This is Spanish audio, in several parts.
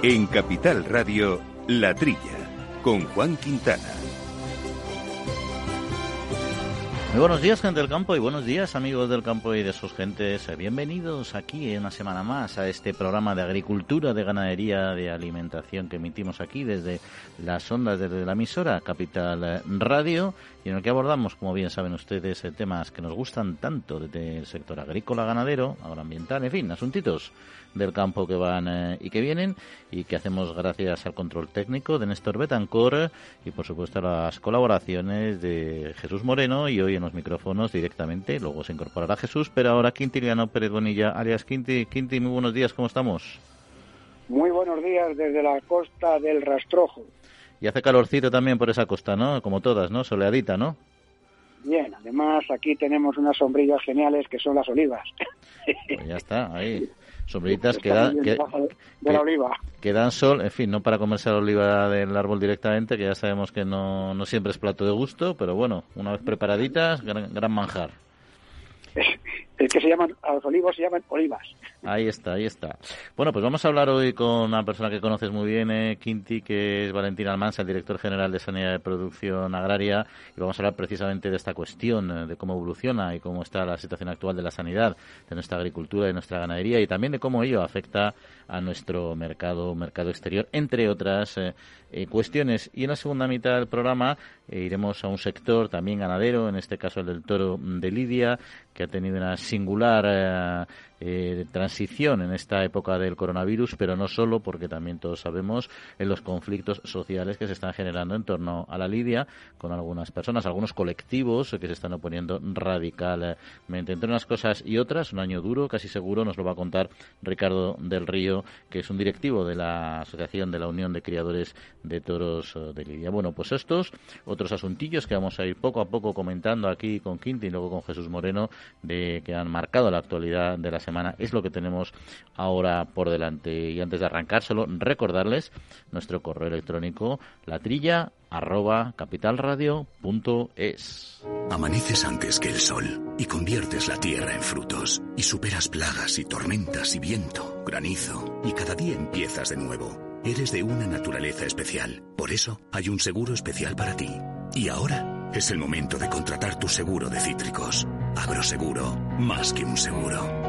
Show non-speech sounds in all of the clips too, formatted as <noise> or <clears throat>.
En Capital Radio, La Trilla, con Juan Quintana. Muy buenos días, gente del campo, y buenos días, amigos del campo y de sus gentes. Bienvenidos aquí una semana más a este programa de agricultura, de ganadería, de alimentación que emitimos aquí desde las ondas desde la emisora Capital Radio y en el que abordamos, como bien saben ustedes, eh, temas que nos gustan tanto desde el sector agrícola, ganadero, agroambiental, en fin, asuntitos del campo que van eh, y que vienen y que hacemos gracias al control técnico de Néstor Betancor y por supuesto a las colaboraciones de Jesús Moreno y hoy en los micrófonos directamente, luego se incorporará Jesús, pero ahora Quintiliano Pérez Bonilla, alias Quinti. Quinti, muy buenos días, ¿cómo estamos? Muy buenos días desde la costa del Rastrojo. Y hace calorcito también por esa costa, ¿no? Como todas, ¿no? Soleadita, ¿no? Bien, además aquí tenemos unas sombrillas geniales que son las olivas. Pues ya está, ahí. Sombritas que dan, que, dan sol, en fin, no para comerse la oliva del árbol directamente, que ya sabemos que no, no siempre es plato de gusto, pero bueno, una vez preparaditas, gran manjar. <laughs> Es que se llaman, a los olivos se llaman olivas. Ahí está, ahí está. Bueno, pues vamos a hablar hoy con una persona que conoces muy bien, eh, Quinti, que es Valentín Almansa, el director general de Sanidad de Producción Agraria, y vamos a hablar precisamente de esta cuestión, eh, de cómo evoluciona y cómo está la situación actual de la sanidad, de nuestra agricultura, de nuestra ganadería, y también de cómo ello afecta a nuestro mercado, mercado exterior, entre otras eh, eh, cuestiones. Y en la segunda mitad del programa eh, iremos a un sector también ganadero, en este caso el del toro de Lidia, que ha tenido una singular eh, transición en esta época del coronavirus, pero no solo, porque también todos sabemos en los conflictos sociales que se están generando en torno a la lidia con algunas personas, algunos colectivos que se están oponiendo radicalmente. Entre unas cosas y otras, un año duro, casi seguro, nos lo va a contar Ricardo del Río, que es un directivo de la Asociación de la Unión de Criadores de Toros de Lidia. Bueno, pues estos, otros asuntillos que vamos a ir poco a poco comentando aquí con Quinti y luego con Jesús Moreno, de que han marcado la actualidad de las semana es lo que tenemos ahora por delante. Y antes de arrancar, solo recordarles nuestro correo electrónico, latrilla arroba capitalradio.es. Amaneces antes que el sol y conviertes la tierra en frutos y superas plagas y tormentas y viento, granizo y cada día empiezas de nuevo. Eres de una naturaleza especial, por eso hay un seguro especial para ti. Y ahora es el momento de contratar tu seguro de cítricos. Agroseguro, más que un seguro.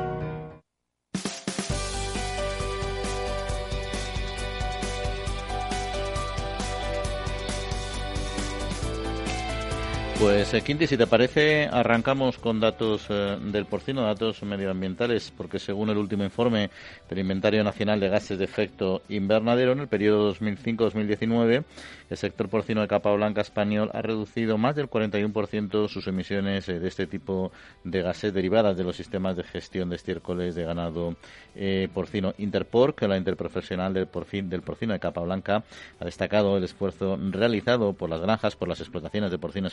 Pues, eh, Quinti, si te parece, arrancamos con datos eh, del porcino, datos medioambientales, porque según el último informe del Inventario Nacional de Gases de Efecto Invernadero, en el periodo 2005-2019, el sector porcino de capa blanca español ha reducido más del 41% sus emisiones eh, de este tipo de gases derivadas de los sistemas de gestión de estiércoles de ganado porcino. Interporc, la interprofesional del, del porcino de capa blanca, ha destacado el esfuerzo realizado por las granjas, por las explotaciones de porcino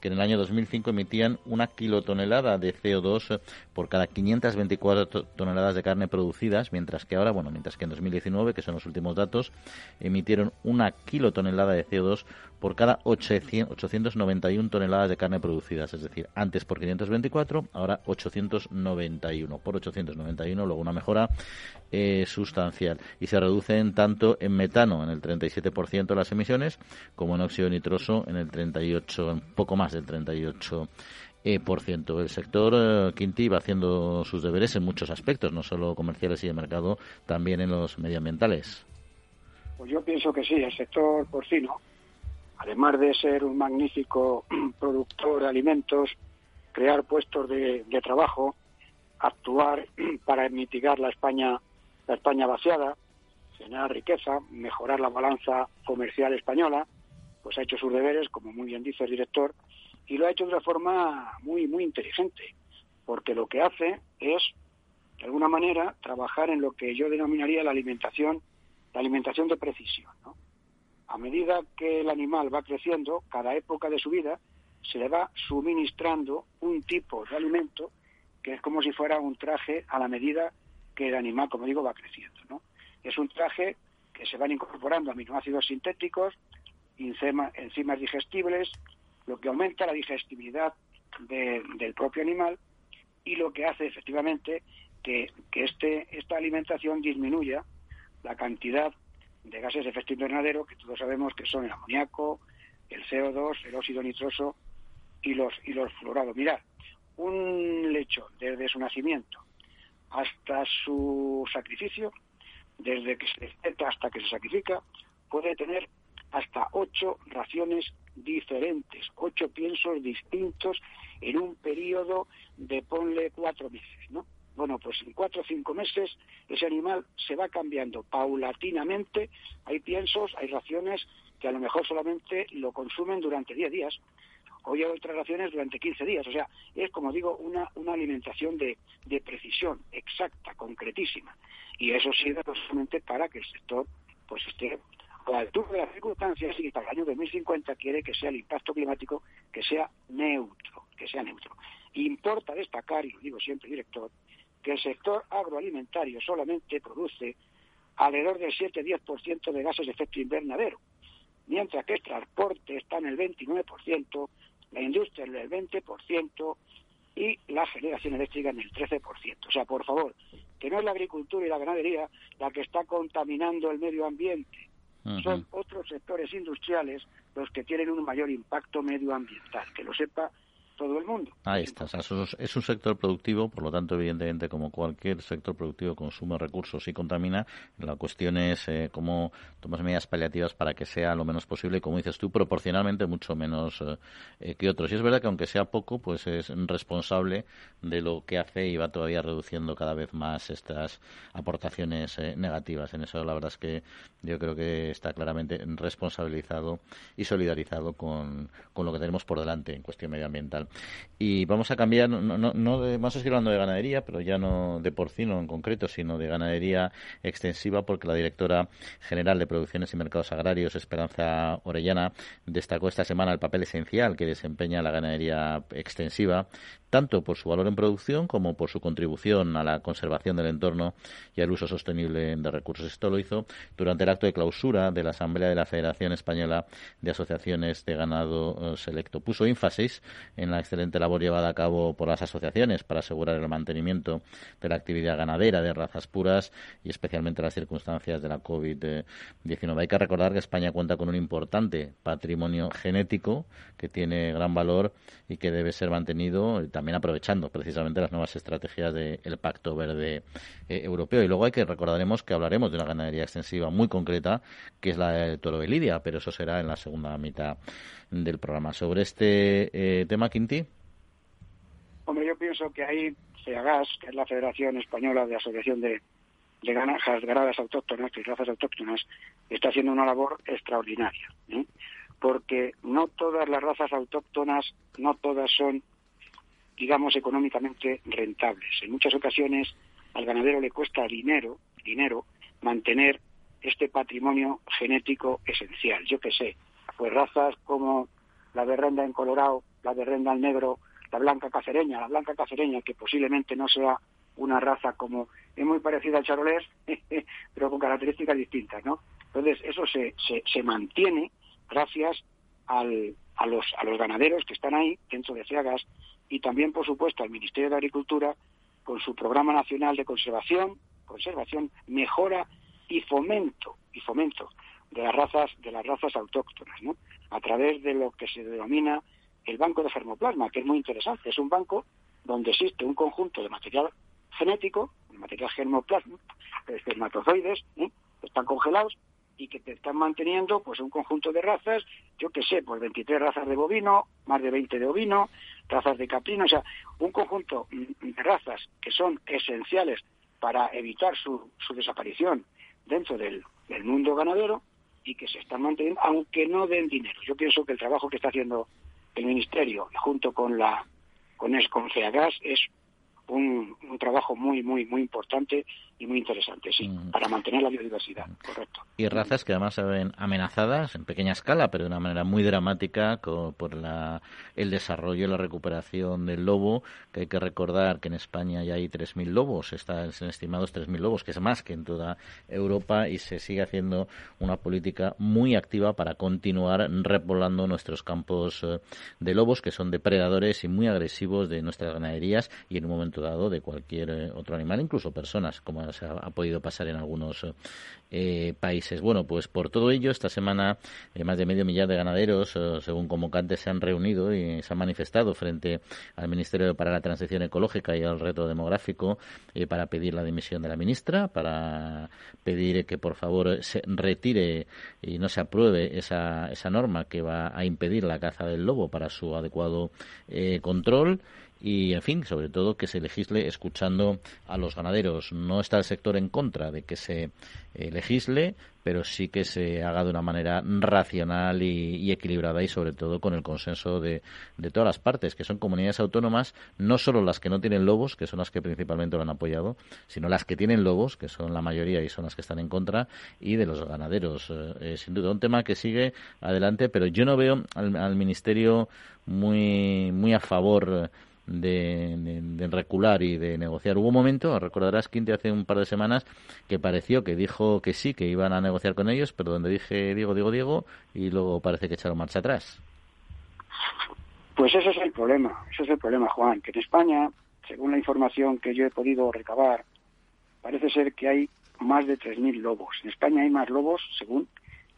que en el año 2005 emitían una kilotonelada de CO2 por cada 524 toneladas de carne producidas, mientras que ahora, bueno, mientras que en 2019, que son los últimos datos, emitieron una kilotonelada de CO2 por cada 891 toneladas de carne producidas, es decir, antes por 524, ahora 891 por 891, luego una mejora eh, sustancial y se reducen tanto en metano en el 37% las emisiones como en óxido nitroso en el 38, un poco más del 38 eh, por ciento. El sector eh, Quinti va haciendo sus deberes en muchos aspectos, no solo comerciales y de mercado, también en los medioambientales. Pues yo pienso que sí, el sector porcino además de ser un magnífico <clears throat> productor de alimentos, crear puestos de, trabajo, actuar <clears throat> para mitigar la España, la España vaciada, generar riqueza, mejorar la balanza comercial española, pues ha hecho sus deberes, como muy bien dice el director, y lo ha hecho de una forma muy, muy inteligente, porque lo que hace es, de alguna manera, trabajar en lo que yo denominaría la alimentación, la alimentación de precisión, ¿no? A medida que el animal va creciendo, cada época de su vida, se le va suministrando un tipo de alimento que es como si fuera un traje a la medida que el animal, como digo, va creciendo. ¿no? Es un traje que se van incorporando aminoácidos sintéticos, enzimas digestibles, lo que aumenta la digestibilidad del propio animal y lo que hace efectivamente que, que este, esta alimentación disminuya la cantidad de gases de efecto invernadero que todos sabemos que son el amoníaco, el CO2, el óxido nitroso y los, y los fluorados. Mirad, un lechón desde su nacimiento hasta su sacrificio, desde que se despierta hasta que se sacrifica, puede tener hasta ocho raciones diferentes, ocho piensos distintos en un periodo de ponle cuatro meses, ¿no? Bueno, pues en cuatro o cinco meses ese animal se va cambiando paulatinamente. Hay piensos, hay raciones que a lo mejor solamente lo consumen durante diez días. Hoy hay otras raciones durante 15 días. O sea, es, como digo, una, una alimentación de, de precisión, exacta, concretísima. Y eso sirve precisamente para que el sector pues esté a la altura de las circunstancias y para el año 2050 quiere que sea el impacto climático que sea neutro, que sea neutro. Importa destacar, y lo digo siempre, director, que el sector agroalimentario solamente produce alrededor del 7-10% de gases de efecto invernadero, mientras que el transporte está en el 29%, la industria en el 20% y la generación eléctrica en el 13%. O sea, por favor, que no es la agricultura y la ganadería la que está contaminando el medio ambiente, son otros sectores industriales los que tienen un mayor impacto medioambiental. Que lo sepa todo el mundo. Ahí está. es un sector productivo, por lo tanto, evidentemente, como cualquier sector productivo, consume recursos y contamina. La cuestión es eh, cómo tomas medidas paliativas para que sea lo menos posible, como dices tú, proporcionalmente mucho menos eh, que otros. Y es verdad que, aunque sea poco, pues es responsable de lo que hace y va todavía reduciendo cada vez más estas aportaciones eh, negativas. En eso, la verdad es que yo creo que está claramente responsabilizado y solidarizado con, con lo que tenemos por delante en cuestión medioambiental. Y vamos a cambiar, no, a seguir hablando de ganadería, pero ya no de porcino en concreto, sino de ganadería extensiva, porque la directora general de Producciones y Mercados Agrarios, Esperanza Orellana, destacó esta semana el papel esencial que desempeña la ganadería extensiva, tanto por su valor en producción como por su contribución a la conservación del entorno y al uso sostenible de recursos. Esto lo hizo durante el acto de clausura de la Asamblea de la Federación Española de Asociaciones de Ganado Selecto. Puso énfasis en la excelente labor llevada a cabo por las asociaciones para asegurar el mantenimiento de la actividad ganadera de razas puras y especialmente las circunstancias de la COVID-19. Hay que recordar que España cuenta con un importante patrimonio genético que tiene gran valor y que debe ser mantenido también aprovechando precisamente las nuevas estrategias del Pacto Verde eh, Europeo. Y luego hay que recordaremos que hablaremos de una ganadería extensiva muy concreta, que es la del toro de Lidia, pero eso será en la segunda mitad del programa. Sobre este eh, tema, Quinti. Hombre, yo pienso que ahí FEAGAS, que es la Federación Española de Asociación de, de Ganadas Autóctonas y Razas Autóctonas, está haciendo una labor extraordinaria. ¿eh? Porque no todas las razas autóctonas, no todas son, digamos, económicamente rentables. En muchas ocasiones al ganadero le cuesta dinero, dinero mantener este patrimonio genético esencial. Yo qué sé, pues razas como la berrenda en Colorado, la berrenda en negro, la blanca cacereña, la blanca cacereña, que posiblemente no sea una raza como es muy parecida al charolés, <laughs> pero con características distintas, ¿no? Entonces eso se, se, se mantiene gracias al, a los a los ganaderos que están ahí dentro de CEAGAS y también, por supuesto, al Ministerio de Agricultura con su programa nacional de conservación, conservación, mejora y fomento y fomento de las razas de las razas autóctonas, ¿no? A través de lo que se denomina el banco de germoplasma, que es muy interesante. Es un banco donde existe un conjunto de material genético, de material germoplasma, de espermatozoides, ¿eh? están congelados y que te están manteniendo pues un conjunto de razas, yo qué sé, pues 23 razas de bovino, más de 20 de ovino, razas de caprino, o sea, un conjunto de razas que son esenciales para evitar su, su desaparición dentro del, del mundo ganadero y que se están manteniendo, aunque no den dinero. Yo pienso que el trabajo que está haciendo el Ministerio junto con la con, es, con FEAGAS es un, un, trabajo muy, muy, muy importante y muy interesante, sí, mm. para mantener la biodiversidad, correcto. Y razas que además se ven amenazadas en pequeña escala, pero de una manera muy dramática por la, el desarrollo y la recuperación del lobo, que hay que recordar que en España ya hay 3.000 lobos, están estimados 3.000 lobos, que es más que en toda Europa, y se sigue haciendo una política muy activa para continuar repoblando nuestros campos eh, de lobos, que son depredadores y muy agresivos de nuestras ganaderías y en un momento dado de cualquier eh, otro animal, incluso personas, como ya se ha, podido pasar en algunos eh, países. Bueno, pues por todo ello, esta semana eh, más de medio millar de ganaderos, eh, según convocantes, se han reunido y se han manifestado frente al Ministerio para la Transición Ecológica y al reto demográfico para pedir la dimisión de la ministra, para pedir que por favor se retire y no se apruebe esa, esa norma que va a impedir la caza del lobo para su adecuado control y, en fin, sobre todo que se legisle escuchando a los ganaderos. No está el sector en contra de que se eh, legisle, pero sí que se haga de una manera racional y, equilibrada y, sobre todo, con el consenso de, de, todas las partes, que son comunidades autónomas, no solo las que no tienen lobos, que son las que principalmente lo han apoyado, sino las que tienen lobos, que son la mayoría y son las que están en contra, y de los ganaderos. Eh, eh, sin duda, un tema que sigue adelante, pero yo no veo al, al Ministerio muy, muy a favor de, recular y de negociar. Hubo un momento, recordarás, Quinte, hace un par de semanas, que pareció que dijo que sí, que iban a negociar con ellos, pero donde dije Diego, Diego, Diego, y luego parece que echaron marcha atrás. Pues ese es el problema, ese es el problema, Juan, que en España, según la información que yo he podido recabar, parece ser que hay más de 3.000 lobos. En España hay más lobos, según,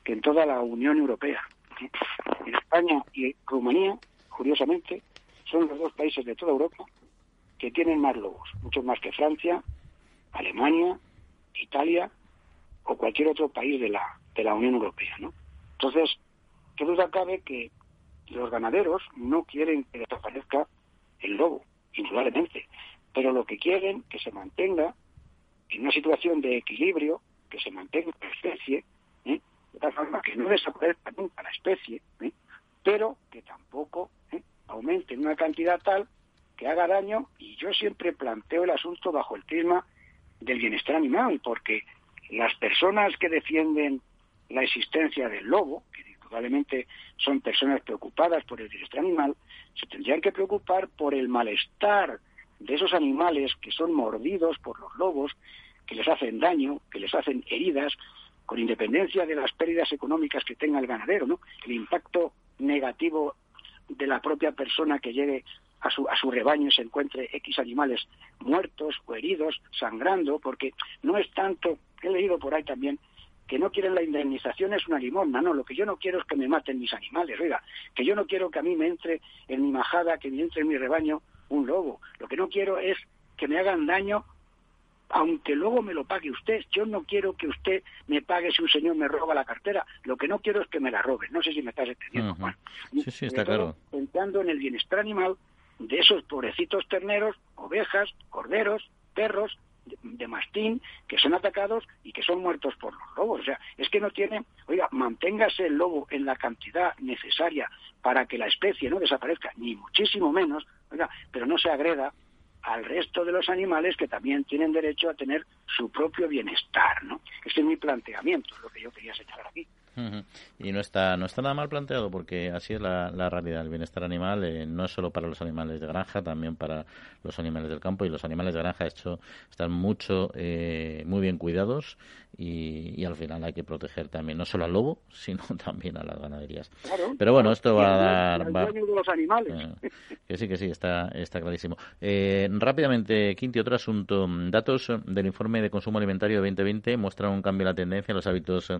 que en toda la Unión Europea. En España y Rumanía, curiosamente, son los dos países de toda Europa que tienen más lobos, mucho más que Francia, Alemania, Italia o cualquier otro país de la, de la Unión Europea. ¿no? Entonces, qué duda cabe que los ganaderos no quieren que desaparezca el lobo, indudablemente, pero lo que quieren que se mantenga en una situación de equilibrio, que se mantenga la especie, ¿eh? de tal forma que no desaparezca nunca la especie, ¿eh? pero que tampoco ¿eh? Aumente en una cantidad tal que haga daño y yo siempre planteo el asunto bajo el prisma del bienestar animal, porque las personas que defienden la existencia del lobo, que probablemente son personas preocupadas por el bienestar animal, se tendrían que preocupar por el malestar de esos animales que son mordidos por los lobos, que les hacen daño, que les hacen heridas, con independencia de las pérdidas económicas que tenga el ganadero, ¿no? El impacto negativo de la propia persona que llegue a su, a su rebaño y se encuentre X animales muertos o heridos, sangrando, porque no es tanto, he leído por ahí también, que no quieren la indemnización es una limosna, no, lo que yo no quiero es que me maten mis animales, oiga, que yo no quiero que a mí me entre en mi majada, que me entre en mi rebaño un lobo, lo que no quiero es que me hagan daño aunque luego me lo pague usted. Yo no quiero que usted me pague si un señor me roba la cartera. Lo que no quiero es que me la robe. No sé si me estás entendiendo, Juan. Sí, sí, está claro. Pensando en el bienestar animal de esos pobrecitos terneros, ovejas, corderos, perros, de, mastín que son atacados y que son muertos por los lobos. O sea, es que no tiene, oiga, manténgase el lobo en la cantidad necesaria para que la especie no desaparezca, ni muchísimo menos, oiga, pero no se agreda al resto de los animales que también tienen derecho a tener su propio bienestar, ¿no? Ese es mi planteamiento, lo que yo quería señalar aquí. Y no está, no está nada mal planteado porque así es la, realidad. El bienestar animal eh, no es solo para los animales de granja, también para los animales del campo. Y los animales de granja, de hecho, están mucho, eh, muy bien cuidados y, al final hay que proteger también no solo al lobo, <laughs> sino también a las ganaderías. Pero bueno, esto va a dar... los animales. Eh, que sí, que sí, está, está clarísimo. rápidamente, Quinti, otro asunto. Datos del informe de consumo alimentario de 2020 muestran un cambio en la tendencia en los hábitos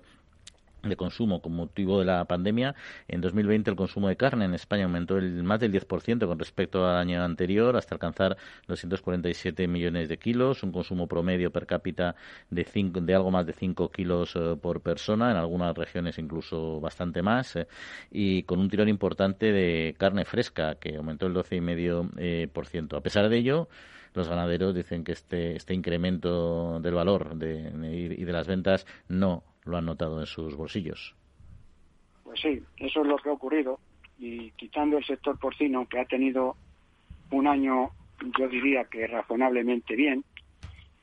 de consumo con motivo de la pandemia. En 2020 el consumo de carne en España aumentó el, más del 10% con respecto al año anterior hasta alcanzar 247 millones de kilos, un consumo promedio per cápita de, cinco, de algo más de 5 kilos eh, por persona, en algunas regiones incluso bastante más, eh, y con un tirón importante de carne fresca que aumentó el 12,5%. Eh, por ciento. a pesar de ello, los ganaderos dicen que este, este incremento del valor de, y de las ventas no lo han notado en sus bolsillos. Pues sí, eso es lo que ha ocurrido y quitando el sector porcino que ha tenido un año, yo diría que razonablemente bien,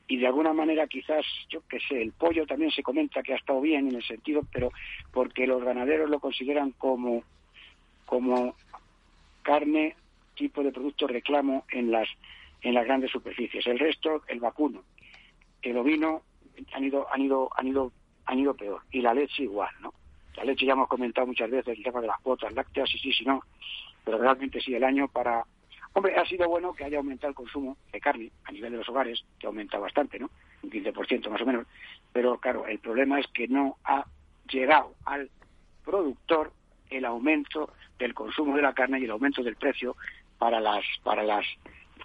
y de alguna manera quizás, yo qué sé, el pollo también se comenta que ha estado bien en el sentido, pero porque los ganaderos lo consideran como, como carne, tipo de producto reclamo en las, en las grandes superficies. El resto, el vacuno, el ovino, han ido, han ido, han ido han ido peor. Y la leche igual, ¿no? La leche ya hemos comentado muchas veces el tema de las cuotas lácteas, sí, sí, sí, no. Pero realmente sí, el año para... Hombre, ha sido bueno que haya aumentado el consumo de carne a nivel de los hogares, que aumenta bastante, ¿no? un 15% más o menos, pero claro, el problema es que no ha llegado al productor el aumento del consumo de la carne y el aumento del precio para las para las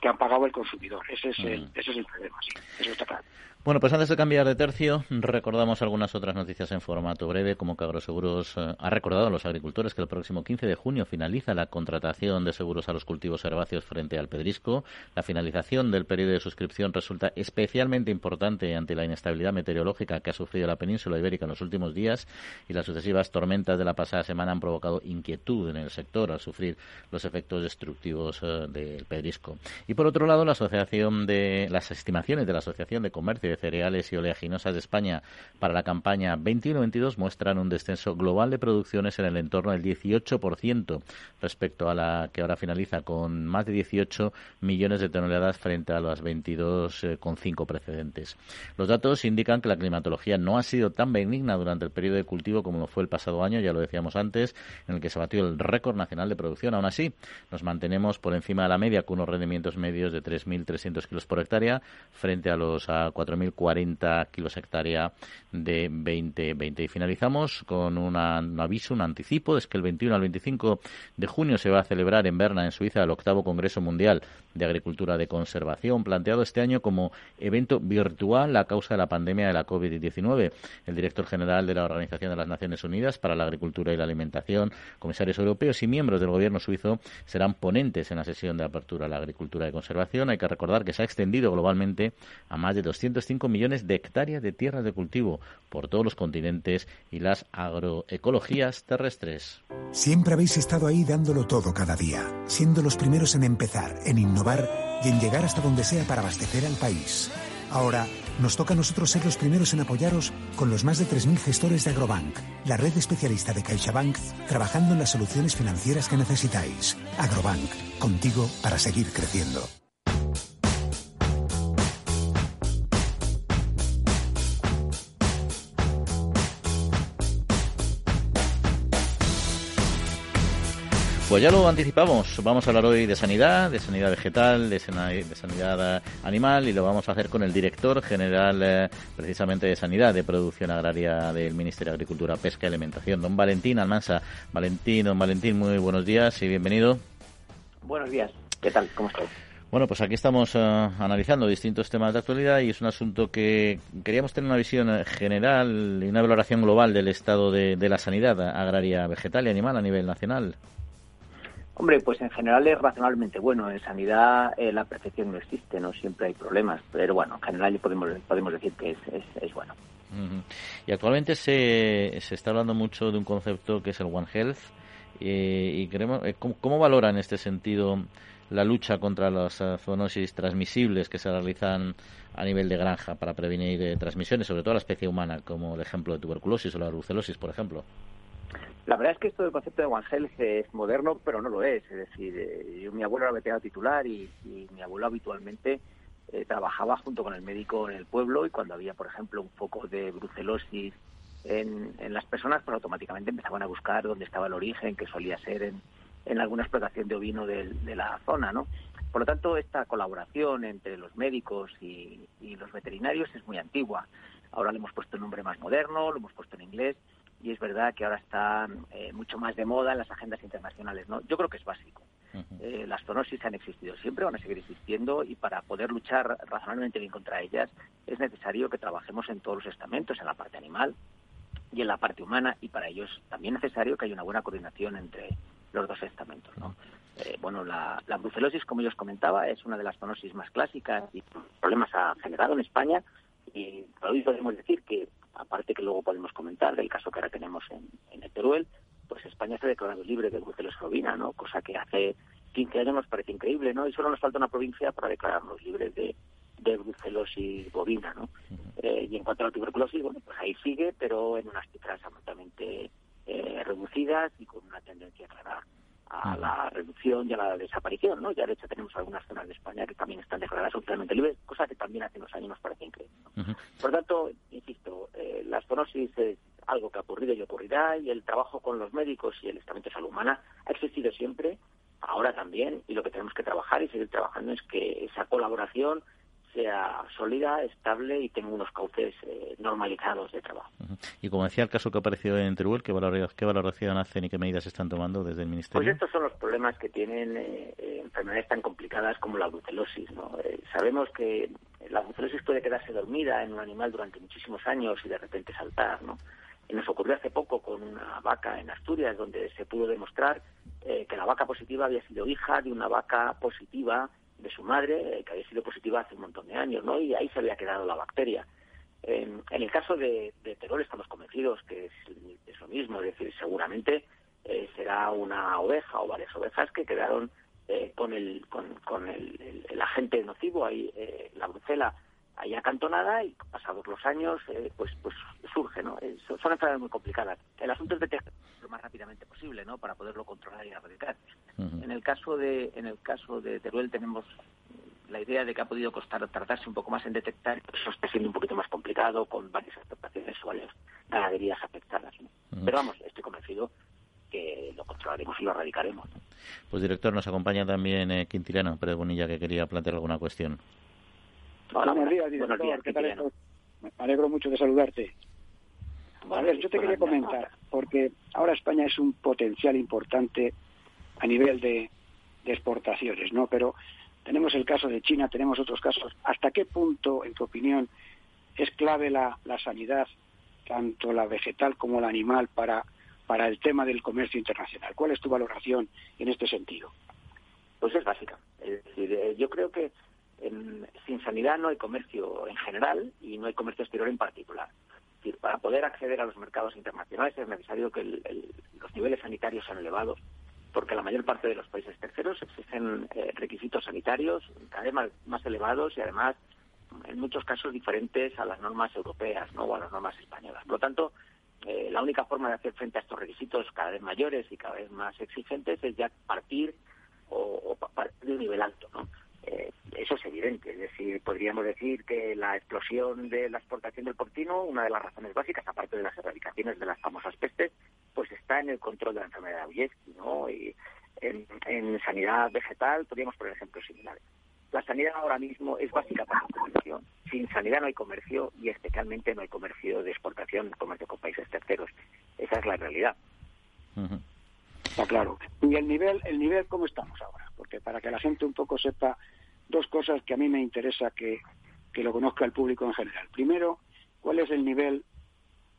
que han pagado el consumidor. Ese es, el, mm. ese es el problema, sí. Eso está claro. Bueno, pues antes de cambiar de tercio, recordamos algunas otras noticias en formato breve, como que Agroseguros eh, ha recordado a los agricultores que el próximo 15 de junio finaliza la contratación de seguros a los cultivos herbáceos frente al pedrisco. La finalización del periodo de suscripción resulta especialmente importante ante la inestabilidad meteorológica que ha sufrido la península ibérica en los últimos días y las sucesivas tormentas de la pasada semana han provocado inquietud en el sector al sufrir los efectos destructivos eh, del pedrisco. Y por otro lado, la asociación de las estimaciones de la Asociación de Comercio cereales y oleaginosas de España para la campaña 21-22 muestran un descenso global de producciones en el entorno del 18% respecto a la que ahora finaliza con más de 18 millones de toneladas frente a las 22,5 precedentes. Los datos indican que la climatología no ha sido tan benigna durante el periodo de cultivo como lo fue el pasado año, ya lo decíamos antes, en el que se batió el récord nacional de producción. Aún así, nos mantenemos por encima de la media con unos rendimientos medios de 3.300 kilos por hectárea frente a los a 4.000 40 kilos hectárea de 2020. Y finalizamos con un aviso, un anticipo, es que el 21 al 25 de junio se va a celebrar en Berna, en Suiza, el octavo Congreso Mundial de Agricultura de Conservación, planteado este año como evento virtual a causa de la pandemia de la COVID-19. El director general de la Organización de las Naciones Unidas para la Agricultura y la Alimentación, comisarios europeos y miembros del gobierno suizo serán ponentes en la sesión de apertura a la agricultura de conservación. Hay que recordar que se ha extendido globalmente a más de 205 millones de hectáreas de tierras de cultivo por todos los continentes y las agroecologías terrestres. Siempre habéis estado ahí dándolo todo cada día, siendo los primeros en empezar, en innovar y en llegar hasta donde sea para abastecer al país. Ahora nos toca a nosotros ser los primeros en apoyaros con los más de 3.000 gestores de Agrobank, la red especialista de CaixaBank, trabajando en las soluciones financieras que necesitáis. Agrobank, contigo para seguir creciendo. Pues ya lo anticipamos, vamos a hablar hoy de sanidad, de sanidad vegetal, de, sanidad eh, animal y lo vamos a hacer con el director general eh, precisamente de sanidad de producción agraria del Ministerio de Agricultura, Pesca y Alimentación, don Valentín Almansa. Valentín, don Valentín, muy buenos días y bienvenido. Buenos días, ¿qué tal? ¿Cómo estás? Bueno, pues aquí estamos eh, analizando distintos temas de actualidad y es un asunto que queríamos tener una visión general y una valoración global del estado de la sanidad agraria, vegetal y animal a nivel nacional. Hombre, pues en general es razonablemente bueno. En sanidad eh, la perfección no existe, no siempre hay problemas, pero bueno, en general podemos, podemos decir que es, es, bueno. Y actualmente se, se está hablando mucho de un concepto que es el One Health. Eh, y queremos, eh, ¿cómo, valora en este sentido la lucha contra las zoonosis transmisibles que se realizan a nivel de granja para prevenir transmisiones, sobre todo a la especie humana, como el ejemplo de tuberculosis o la brucelosis, por ejemplo? La verdad es que esto del concepto de One Health es moderno, pero no lo es. Es decir, eh, yo, mi abuelo era veterano titular y, mi abuelo habitualmente eh, trabajaba junto con el médico en el pueblo y cuando había, por ejemplo, un foco de brucelosis en, las personas, pues automáticamente empezaban a buscar dónde estaba el origen, que solía ser en, alguna explotación de ovino de, la zona, ¿no? Por lo tanto, esta colaboración entre los médicos y, y los veterinarios es muy antigua. Ahora le hemos puesto un nombre más moderno, lo hemos puesto en inglés, y es verdad que ahora está eh, mucho más de moda en las agendas internacionales. ¿no? Yo creo que es básico. Eh, las zoonosis han existido siempre, van a seguir existiendo y para poder luchar razonablemente bien contra ellas es necesario que trabajemos en todos los estamentos, en la parte animal y en la parte humana y para ello es también necesario que haya una buena coordinación entre los dos estamentos. ¿no? Eh, bueno, la, la, brucelosis, como yo os comentaba, es una de las zoonosis más clásicas y problemas ha generado en España y hoy podemos decir que aparte que luego podemos comentar del caso que ahora tenemos en, en el Teruel, pues España se ha declarado libre de brucelosis bovina, ¿no? Cosa que hace 15 años nos parece increíble, ¿no? Y solo nos falta una provincia para declararnos libres de, de brucelosis bovina, ¿no? Eh, y en cuanto a la tuberculosis, bueno, pues ahí sigue, pero en unas cifras absolutamente eh, reducidas y con una tendencia clara a la reducción y a la desaparición, ¿no? Ya de hecho tenemos algunas zonas de España que también están declaradas totalmente libres, cosa que también hace unos años nos parece increíble. Por tanto, insisto, eh, la zoonosis es algo que ha ocurrido y ocurrirá y el trabajo con los médicos y el estamento de salud humana ha existido siempre, ahora también, y lo que tenemos que trabajar y seguir trabajando es que esa colaboración sea sólida, estable y tenga unos cauces eh, normalizados de trabajo. Y como decía el caso que apareció en Teruel, ¿qué valoración, hacen y qué medidas están tomando desde el Ministerio? Pues estos son los problemas que tienen eh, eh, enfermedades tan complicadas como la brucelosis. ¿no? sabemos que la brucelosis puede quedarse dormida en un animal durante muchísimos años y de repente saltar. ¿no? nos ocurrió hace poco con una vaca en Asturias, donde se pudo demostrar que la vaca positiva había sido hija de una vaca positiva de su madre, eh, que había sido positiva hace un montón de años, ¿no? Y ahí se había quedado la bacteria. en el caso de, de, estamos convencidos que es, lo mismo, es decir, seguramente eh, será una oveja o varias ovejas que quedaron eh, con el con, el, agente nocivo ahí, la brucela ahí acantonada y pasados los años pues pues surge no son, enfermedades muy complicadas el asunto es detectar lo más rápidamente posible no para poderlo controlar y erradicar en el caso de en el caso de Teruel tenemos la idea de que ha podido costar tratarse un poco más en detectar, eso está siendo un poquito más complicado con varias explotaciones o varias ganaderías afectadas. Pero vamos, estoy convencido que lo controlaremos y lo erradicaremos. Pues director, nos acompaña también eh, Quintiliano Pérez Bonilla, que quería plantear alguna cuestión. Hola, buenos días, director. Buenos días, ¿Qué tal Me alegro mucho de saludarte. a ver, yo te quería comentar, porque ahora España es un potencial importante a nivel de, exportaciones, ¿no? Pero tenemos el caso de China, tenemos otros casos. ¿Hasta qué punto, en tu opinión, es clave la, sanidad, tanto la vegetal como la animal, para, para el tema del comercio internacional? ¿Cuál es tu valoración en este sentido? Pues es básica. Es decir, eh, yo creo que sin sanidad no hay comercio en general y no hay comercio exterior en particular. Es decir, para poder acceder a los mercados internacionales es necesario que los niveles sanitarios sean elevados porque la mayor parte de los países terceros exigen eh, requisitos sanitarios cada vez más, elevados y además en muchos casos diferentes a las normas europeas ¿no? o a las normas españolas. Por lo tanto, eh, la única forma de hacer frente a estos requisitos cada vez mayores y cada vez más exigentes es ya partir o, partir de un nivel alto. ¿no? Eh, eso es evidente. Es decir, podríamos decir que la explosión de la exportación del porcino, una de las razones básicas, aparte de las erradicaciones de las famosas pestes, pues está en el control de la enfermedad de ¿no? Y en, sanidad vegetal podríamos poner ejemplos similares. La sanidad ahora mismo es básica para el comercio. Sin sanidad no hay comercio y especialmente no hay comercio de exportación, comercio con países terceros. Esa es la realidad. Está claro. ¿Y el nivel, el nivel cómo estamos ahora? Porque para que la gente un poco sepa dos cosas que a mí me interesa que, que lo conozca el público en general. Primero, ¿cuál es el nivel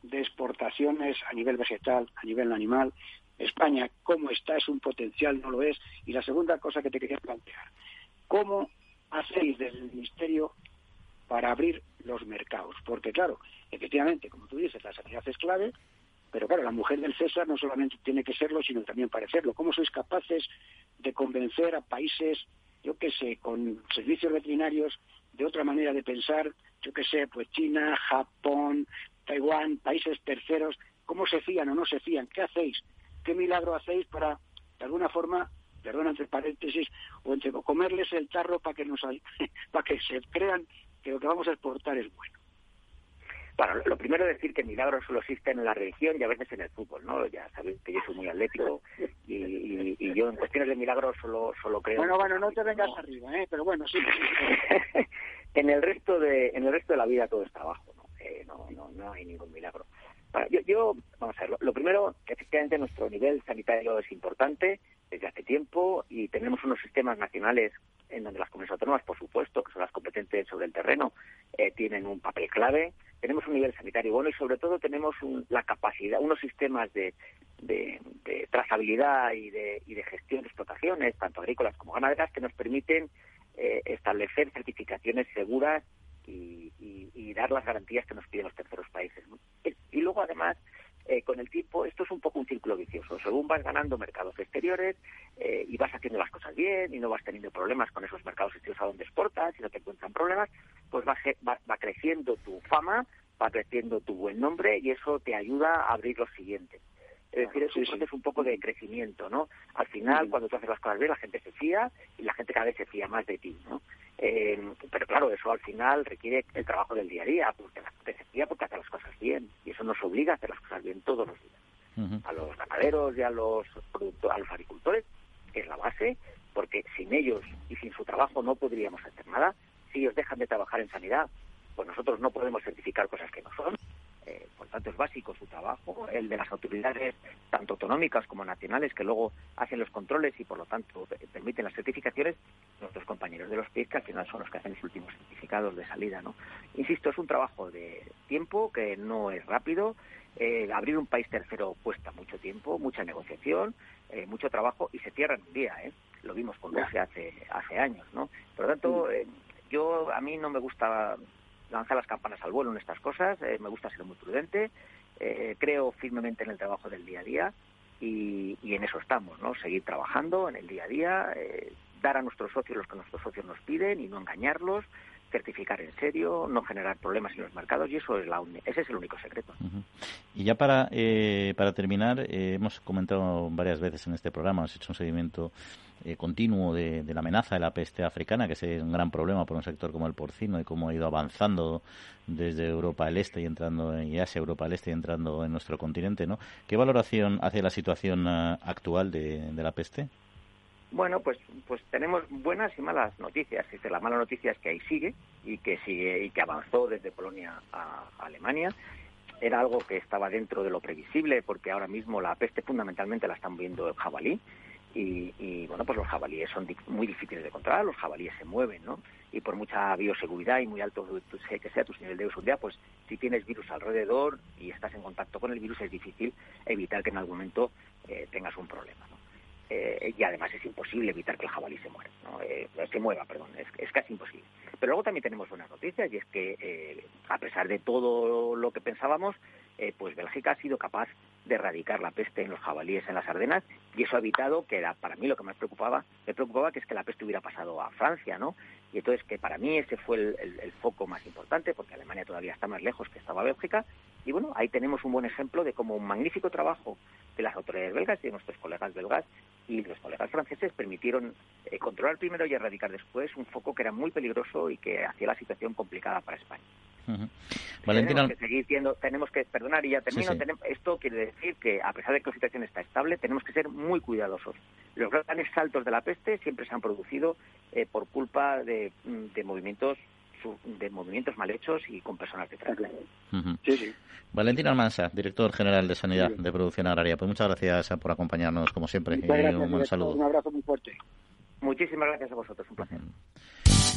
de exportaciones a nivel vegetal, a nivel animal. España, ¿cómo está? ¿Es un potencial? ¿No lo es? Y la segunda cosa que te quería plantear, ¿cómo hacéis desde el Ministerio para abrir los mercados? Porque claro, efectivamente, como tú dices, la sanidad es clave, pero claro, la mujer del César no solamente tiene que serlo, sino también parecerlo. ¿Cómo sois capaces de convencer a países, yo qué sé, con servicios veterinarios de otra manera de pensar, yo qué sé, pues China, Japón, Taiwán, países terceros, ¿cómo se fían o no se fían? ¿Qué hacéis? ¿Qué milagro hacéis para, de alguna forma, perdón, entre paréntesis, o entre comerles el tarro para que nos <laughs> para que se crean que lo que vamos a exportar es bueno? Bueno, lo primero es decir que milagros solo existen en la religión y a veces en el fútbol, ¿no? Ya sabéis que yo soy muy atlético y, yo en cuestiones de milagros solo, solo creo... Bueno, bueno, no te vengas arriba, ¿eh? Pero bueno, sí. <laughs> en, el resto de, en el resto de la vida todo está abajo, ¿no? no, no, no hay ningún milagro. yo, yo, vamos a ver, lo, primero, efectivamente nuestro nivel sanitario es importante desde hace tiempo y tenemos unos sistemas nacionales en donde las comunidades autónomas, por supuesto, que son las competentes sobre el terreno, eh, tienen un papel clave. Tenemos un nivel sanitario bueno y sobre todo tenemos la capacidad, unos sistemas de, de, trazabilidad y de, y de gestión de explotaciones, tanto agrícolas como ganaderas, que nos permiten eh, establecer certificaciones seguras y, dar las garantías que nos piden los terceros países. Y luego, además, eh, con el tiempo, esto es un poco un círculo vicioso. Según vas ganando mercados exteriores eh, y vas haciendo las cosas bien y no vas teniendo problemas con esos mercados exteriores a donde exportas y no te encuentran problemas, pues va, va, creciendo tu fama, va creciendo tu buen nombre y eso te ayuda a abrir los siguientes. Es decir, es un, es un poco de crecimiento, ¿no? Al final, cuando tú haces las cosas bien, la gente se fía y la gente cada vez se fía más de ti, ¿no? Eh, pero claro, eso al final requiere el trabajo del día a día, porque la gente se fía porque hace las cosas bien y eso nos obliga a hacer las cosas bien todos los días. A los ganaderos y a los, a los agricultores, que es la base, porque sin ellos y sin su trabajo no podríamos hacer nada. si ellos dejan de trabajar en sanidad, pues nosotros no podemos certificar cosas que no son. Eh, por tanto, es básico su trabajo, el de las autoridades, tanto autonómicas como nacionales, que luego hacen los controles y, por lo tanto, permiten las certificaciones, nuestros compañeros de los PIC, que al final son los que hacen los últimos certificados de salida. ¿no? Insisto, es un trabajo de tiempo que no es rápido. Eh, abrir un país tercero cuesta mucho tiempo, mucha negociación, eh, mucho trabajo y se cierra en un día. ¿eh? Lo vimos con Rusia hace, hace años. ¿no? Por lo tanto, yo a mí no me gusta lanzar las campanas al vuelo en estas cosas, eh, me gusta ser muy prudente, eh, creo firmemente en el trabajo del día a día y, en eso estamos, ¿no? Seguir trabajando en el día a día, eh, dar a nuestros socios los que nuestros socios nos piden y no engañarlos, certificar en serio, no generar problemas en los mercados y eso es la ese es el único secreto. Y ya para eh, para terminar eh, hemos comentado varias veces en este programa, hemos hecho un seguimiento eh, continuo de, la amenaza de la peste africana, que es un gran problema por un sector como el porcino y cómo ha ido avanzando desde Europa del Este y entrando y Asia Europa del Este y entrando en nuestro continente, ¿no? ¿Qué valoración hace la situación actual de la peste? Bueno, pues, pues tenemos buenas y malas noticias. la mala noticia es que ahí sigue y que sigue y que avanzó desde Polonia a, Alemania. Era algo que estaba dentro de lo previsible porque ahora mismo la peste fundamentalmente la están viendo el jabalí y, bueno, pues los jabalíes son muy difíciles de controlar, los jabalíes se mueven, ¿no? Y por mucha bioseguridad y muy alto que sea tu nivel de bioseguridad, pues si tienes virus alrededor y estás en contacto con el virus es difícil evitar que en algún momento eh, tengas un problema, ¿no? Eh, y además es imposible evitar que el jabalí se muera, ¿no? Eh, se mueva, perdón, es, casi imposible. Pero luego también tenemos buenas noticias y es que eh, a pesar de todo lo que pensábamos, pues Bélgica ha sido capaz de erradicar la peste en los jabalíes en las Ardenas y eso ha evitado que era para mí lo que más preocupaba, me preocupaba que es que la peste hubiera pasado a Francia, ¿no? Y entonces que para mí ese fue el, foco más importante porque Alemania todavía está más lejos que estaba Bélgica y bueno, ahí tenemos un buen ejemplo de cómo un magnífico trabajo de las autoridades belgas y de nuestros colegas belgas y los colegas franceses permitieron eh, controlar primero y erradicar después un foco que era muy peligroso y que hacía la situación complicada para España. Valentina... Tenemos que seguir siendo, tenemos que, perdonar y ya termino, esto quiere decir que a pesar de que la situación está estable, tenemos que ser muy cuidadosos. Los grandes saltos de la peste siempre se han producido eh, por culpa de, de movimientos de movimientos mal hechos y con personas detrás. sí, sí. Valentín Almansa, director general de Sanidad de Producción Agraria. Pues muchas gracias por acompañarnos, como siempre. y un buen saludo. Un abrazo muy fuerte. Muchísimas gracias a vosotros, un placer.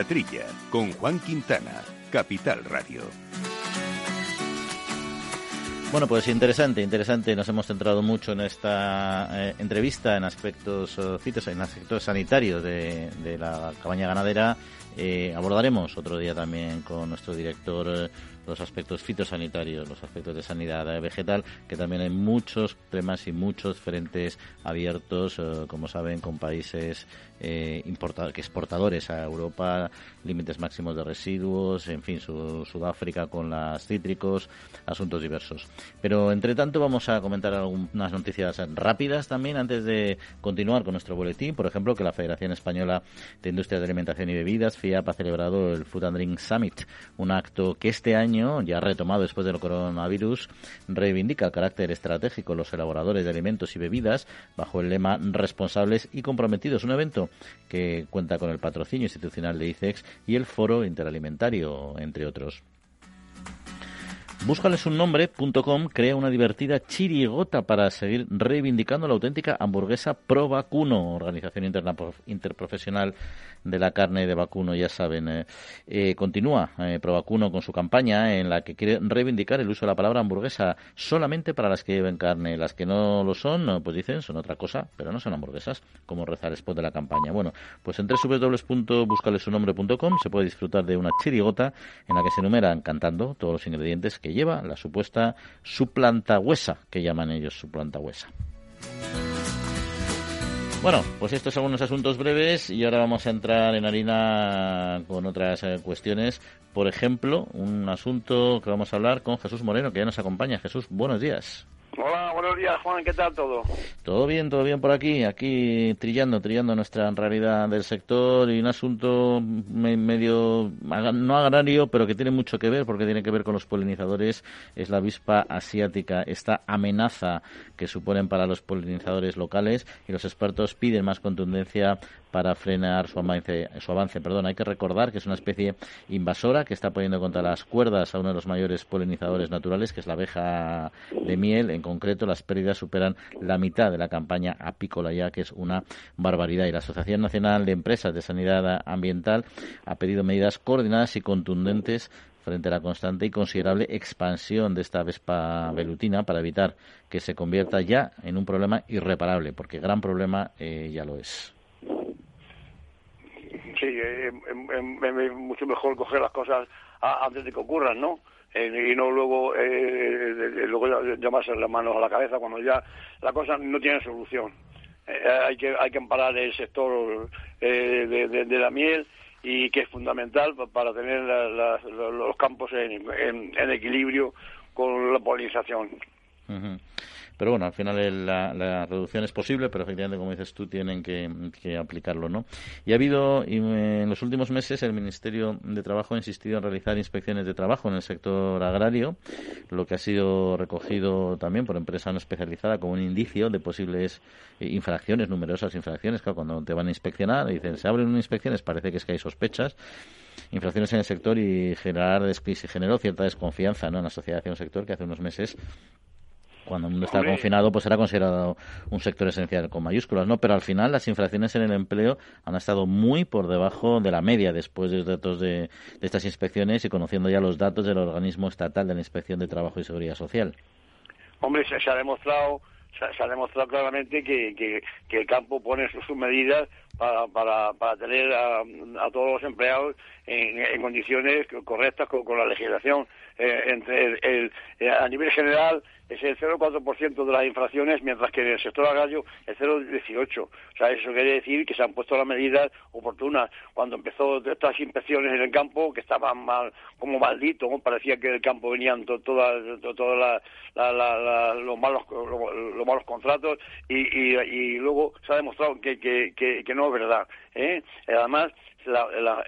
La Trilla, con Juan Quintana, Capital Radio. Bueno, pues interesante, interesante. Nos hemos centrado mucho en esta eh, entrevista en aspectos uh, en aspectos sanitarios de, la cabaña ganadera. Eh, abordaremos otro día también con nuestro director los aspectos fitosanitarios, los aspectos de sanidad vegetal, que también hay muchos temas y muchos frentes abiertos, eh, como saben, con países eh, que exportadores a Europa, límites máximos de residuos, en fin, Sudáfrica con las cítricos, asuntos diversos. Pero entre tanto vamos a comentar algunas noticias rápidas también antes de continuar con nuestro boletín. Por ejemplo, que la Federación Española de Industrias de Alimentación y Bebidas, FIAP, ha celebrado el Food and Drink Summit, un acto que este año ya retomado después del coronavirus, reivindica carácter estratégico los elaboradores de alimentos y bebidas bajo el lema responsables y comprometidos. Un evento que cuenta con el patrocinio institucional de ICEX y el Foro Interalimentario, entre otros. Búscalesunnombre.com crea una divertida chirigota para seguir reivindicando la auténtica hamburguesa Pro Vacuno, organización interprofesional de la carne de vacuno, ya saben. Eh, eh, continúa eh, Pro Vacuno con su campaña en la que quiere reivindicar el uso de la palabra hamburguesa solamente para las que lleven carne. Las que no lo son, pues dicen, son otra cosa, pero no son hamburguesas, como reza el spot de la campaña. Bueno, pues en www.buscalesunombre.com se puede disfrutar de una chirigota en la que se enumeran cantando todos los ingredientes que lleva la supuesta suplanta huesa, que llaman ellos suplanta huesa. Bueno, pues estos son unos asuntos breves y ahora vamos a entrar en harina con otras eh, cuestiones. Por ejemplo, un asunto que vamos a hablar con Jesús Moreno, que ya nos acompaña. Jesús, buenos días. Hola, buenos días, Juan. ¿Qué tal todo? Todo bien, todo bien por aquí. Aquí trillando, trillando nuestra realidad del sector y un asunto medio, no agrario, pero que tiene mucho que ver, porque tiene que ver con los polinizadores, es la avispa asiática, esta amenaza que suponen para los polinizadores locales y los expertos piden más contundencia para frenar su avance. Su avance perdón. Hay que recordar que es una especie invasora que está poniendo contra las cuerdas a uno de los mayores polinizadores naturales, que es la abeja de miel. En concreto, las pérdidas superan la mitad de la campaña apícola ya, que es una barbaridad. Y la Asociación Nacional de Empresas de Sanidad Ambiental ha pedido medidas coordinadas y contundentes frente a la constante y considerable expansión de esta vespa velutina para evitar que se convierta ya en un problema irreparable, porque gran problema eh, ya lo es sí, es, mucho mejor coger las cosas antes de que ocurran, ¿no? Y no luego, eh, luego llamarse las manos a la cabeza cuando ya la cosa no tiene solución. Eh, hay que hay que amparar el sector eh, de, la miel y que es fundamental para tener los campos en, equilibrio con la polinización. Pero bueno, al final la, reducción es posible, pero efectivamente, como dices tú, tienen que, aplicarlo, ¿no? Y ha habido, en los últimos meses, el Ministerio de Trabajo ha insistido en realizar inspecciones de trabajo en el sector agrario, lo que ha sido recogido también por empresa no especializada como un indicio de posibles infracciones, numerosas infracciones. Claro, cuando te van a inspeccionar, dicen, se abren inspecciones, parece que es que hay sospechas infracciones en el sector y generar se generó cierta desconfianza ¿no? en la sociedad hacia un sector que hace unos meses cuando el mundo está confinado, pues era considerado un sector esencial con mayúsculas, ¿no? Pero al final las infracciones en el empleo han estado muy por debajo de la media después de los datos de, estas inspecciones y conociendo ya los datos del organismo estatal de la Inspección de Trabajo y Seguridad Social. Hombre, se, ha demostrado se, ha demostrado claramente que, que, el campo pone sus, medidas para, para, para tener a, todos los empleados en, condiciones correctas con, la legislación. Eh, entre el, a nivel general, es el 0,4% de las infracciones, mientras que en el sector agrario el 0,18%. O sea, eso quiere decir que se han puesto las medidas oportunas. Cuando empezó estas inspecciones en el campo, que estaban mal, como maldito, parecía que del campo venían todos los, malos, los, malos contratos y, luego se ha demostrado que, que, no es verdad. ¿eh? Además,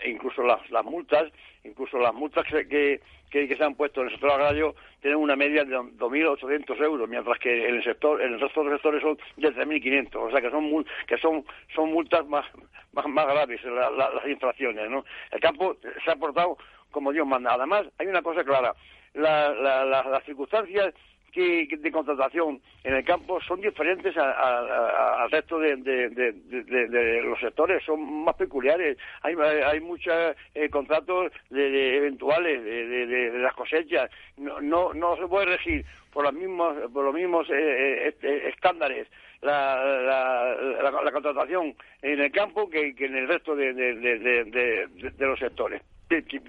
incluso las, las multas, incluso las multas que que, se han puesto en el sector agrario tienen una media de 2.800 euros, mientras que en el sector, en el resto de sectores son de 3.500, o sea que son que son son multas más más, graves las infracciones, ¿no? El campo se ha portado como Dios manda. Además, hay una cosa clara, las circunstancias que, de contratación en el campo son diferentes al resto de, los sectores, son más peculiares. Hay, hay muchos eh, contratos de, eventuales de, las cosechas. No, no, se puede regir por los mismos, por los mismos eh, eh, este, estándares la, contratación en el campo que en el resto de, los sectores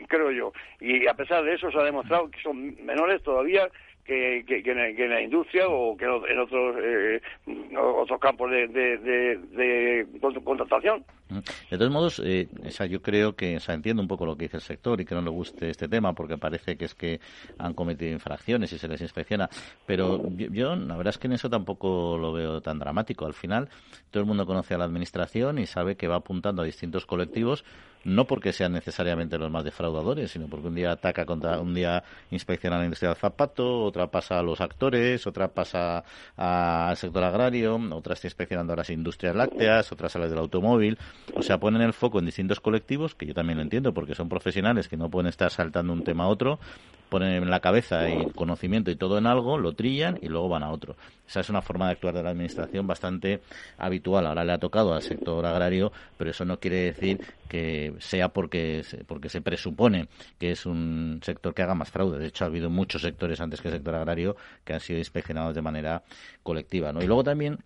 creo yo. Y a pesar de eso se ha demostrado que son menores todavía que, que, en, la industria o que en otros eh, otros campos de, de, contratación. De todos modos, eh, yo creo que, o sea, entiendo un poco lo que dice el sector y que no le guste este tema porque parece que es que han cometido infracciones y se les inspecciona, pero yo, la verdad es que en eso tampoco lo veo tan dramático. Al final, todo el mundo conoce a la administración y sabe que va apuntando a distintos colectivos no porque sean necesariamente los más defraudadores, sino porque un día ataca contra, un día inspecciona la industria del zapato, otra pasa a los actores, otra pasa al sector agrario, otra está inspeccionando a las industrias lácteas, otra sale del automóvil. O sea, ponen el foco en distintos colectivos, que yo también lo entiendo, porque son profesionales que no pueden estar saltando un tema a otro, ponen la cabeza y conocimiento y todo en algo, lo trillan y luego van a otro. Esa es una forma de actuar de la Administración bastante habitual. Ahora le ha tocado al sector agrario, pero eso no quiere decir que sea porque, porque se presupone que es un sector que haga más fraude. De hecho, ha habido muchos sectores antes que el sector agrario que han sido inspeccionados de manera colectiva. ¿no? Y luego también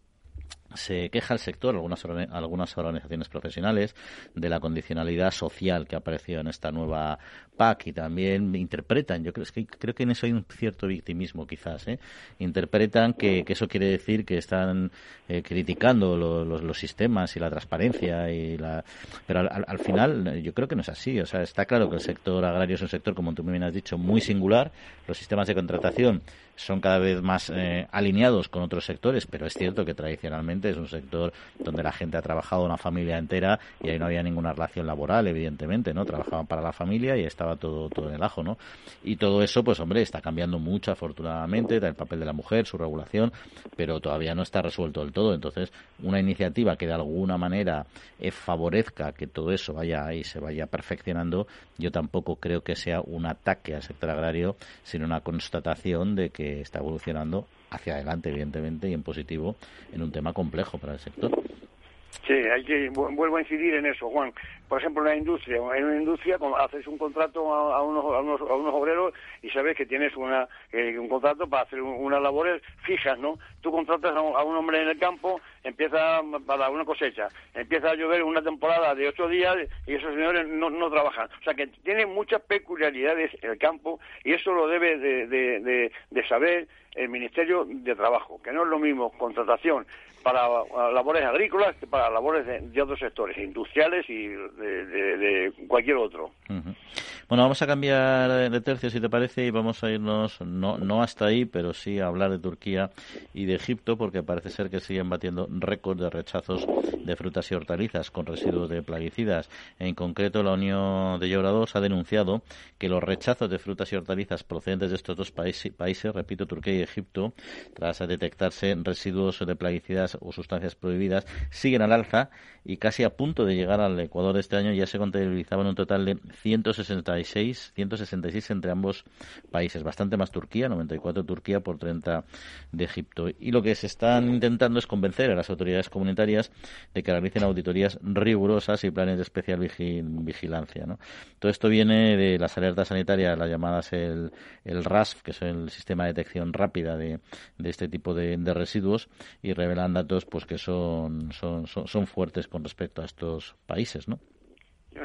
se queja el sector, algunas, algunas organizaciones profesionales, de la condicionalidad social que ha aparecido en esta nueva PAC y también interpretan, yo creo, que, creo que en eso hay un cierto victimismo quizás, ¿eh? interpretan que, eso quiere decir que están eh, criticando los, sistemas y la transparencia, y la... pero al, final yo creo que no es así, o sea, está claro que el sector agrario es un sector, como tú me has dicho, muy singular, los sistemas de contratación son cada vez más eh, alineados con otros sectores, pero es cierto que tradicionalmente es un sector donde la gente ha trabajado una familia entera y ahí no había ninguna relación laboral, evidentemente, ¿no? Trabajaban para la familia y estaba todo, todo en el ajo, ¿no? Y todo eso, pues hombre, está cambiando mucho afortunadamente, el papel de la mujer, su regulación, pero todavía no está resuelto del todo. Entonces, una iniciativa que de alguna manera eh, favorezca que todo eso vaya y se vaya perfeccionando, yo tampoco creo que sea un ataque al sector agrario, sino una constatación de que está evolucionando hacia adelante, evidentemente, y en positivo en un tema complejo para el sector. Sí, hay que vuelvo a incidir en eso, Juan. Por ejemplo, en la industria, en una industria haces un contrato a, unos, a, unos, a unos obreros y sabes que tienes una, un contrato para hacer unas labores fijas, ¿no? Tú contratas a un, hombre en el campo, empieza para una cosecha, empieza a llover una temporada de ocho días y esos señores no, no trabajan. O sea que tiene muchas peculiaridades el campo y eso lo debe de, de, de saber el Ministerio de Trabajo, que no es lo mismo contratación para labores agrícolas que para labores de, otros sectores, industriales y de, cualquier otro. Bueno, vamos a cambiar de tercio, si te parece, y vamos a irnos, no, no hasta ahí, pero sí a hablar de Turquía y de Egipto, porque parece ser que siguen batiendo récords de rechazos de frutas y hortalizas con residuos de plaguicidas. En concreto, la Unión de Llorados ha denunciado que los rechazos de frutas y hortalizas procedentes de estos dos países, repito, Turquía y Egipto, tras detectarse residuos de plaguicidas o sustancias prohibidas, siguen al alza y casi a punto de llegar al Ecuador este año ya se contabilizaban un total de 166, 166 entre ambos países, bastante más Turquía, 94 Turquía por 30 de Egipto. Y lo que se están intentando es convencer las autoridades comunitarias de que realicen auditorías rigurosas y planes de especial vigilancia. Todo esto viene de las alertas sanitarias, las llamadas el, el RASF, que es el sistema de detección rápida de, de este tipo de, de, residuos, y revelan datos pues que son, son, son, son fuertes con respecto a estos países, ¿no?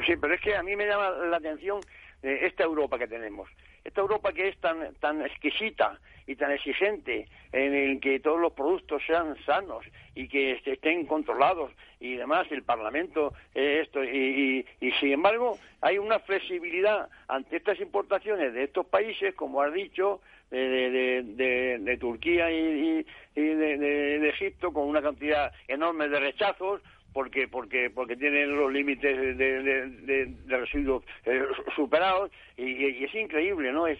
Sí, pero es que a mí me llama la atención esta Europa que tenemos. Esta Europa que es tan, tan exquisita y tan exigente en el que todos los productos sean sanos y que estén controlados y demás, el Parlamento, eh, esto, y, y, sin embargo hay una flexibilidad ante estas importaciones de estos países, como has dicho, de, de, de, Turquía y, y de, de Egipto, con una cantidad enorme de rechazos, porque porque porque tienen los límites de, residuos eh, superados y, es increíble no es,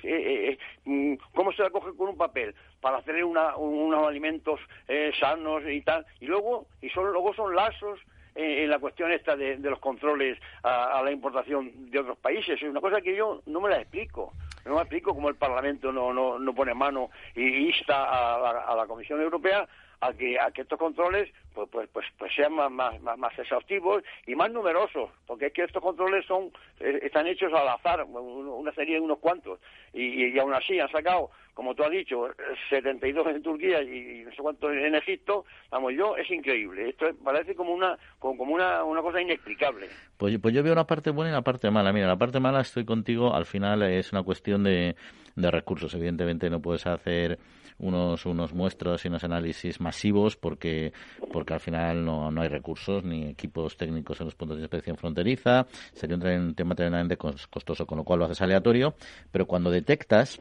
mm, cómo se la coge con un papel para hacer una, unos alimentos eh, sanos y tal y luego y son luego son lazos en la cuestión esta de, los controles a, la importación de otros países. Es una cosa que yo no me la explico. No me explico cómo el Parlamento no, no, no pone mano y insta a la Comisión Europea a que, a que estos controles pues, pues, pues, pues sean más, más, más, exhaustivos y más numerosos, porque es que estos controles son eh, están hechos al azar, una serie de unos cuantos, y, y, aún así han sacado, como tú has dicho, 72 en Turquía y no sé cuántos en Egipto, vamos, yo, es increíble, esto parece como una como una, una cosa inexplicable. Pues, pues yo veo una parte buena y una parte mala, mira, la parte mala estoy contigo, al final es una cuestión de, de recursos, evidentemente no puedes hacer unos, unos muestros y unos análisis masivos porque, porque al final no, no hay recursos ni equipos técnicos en los puntos de inspección fronteriza. Sería un tema tremendamente costoso, con lo cual lo haces aleatorio. Pero cuando detectas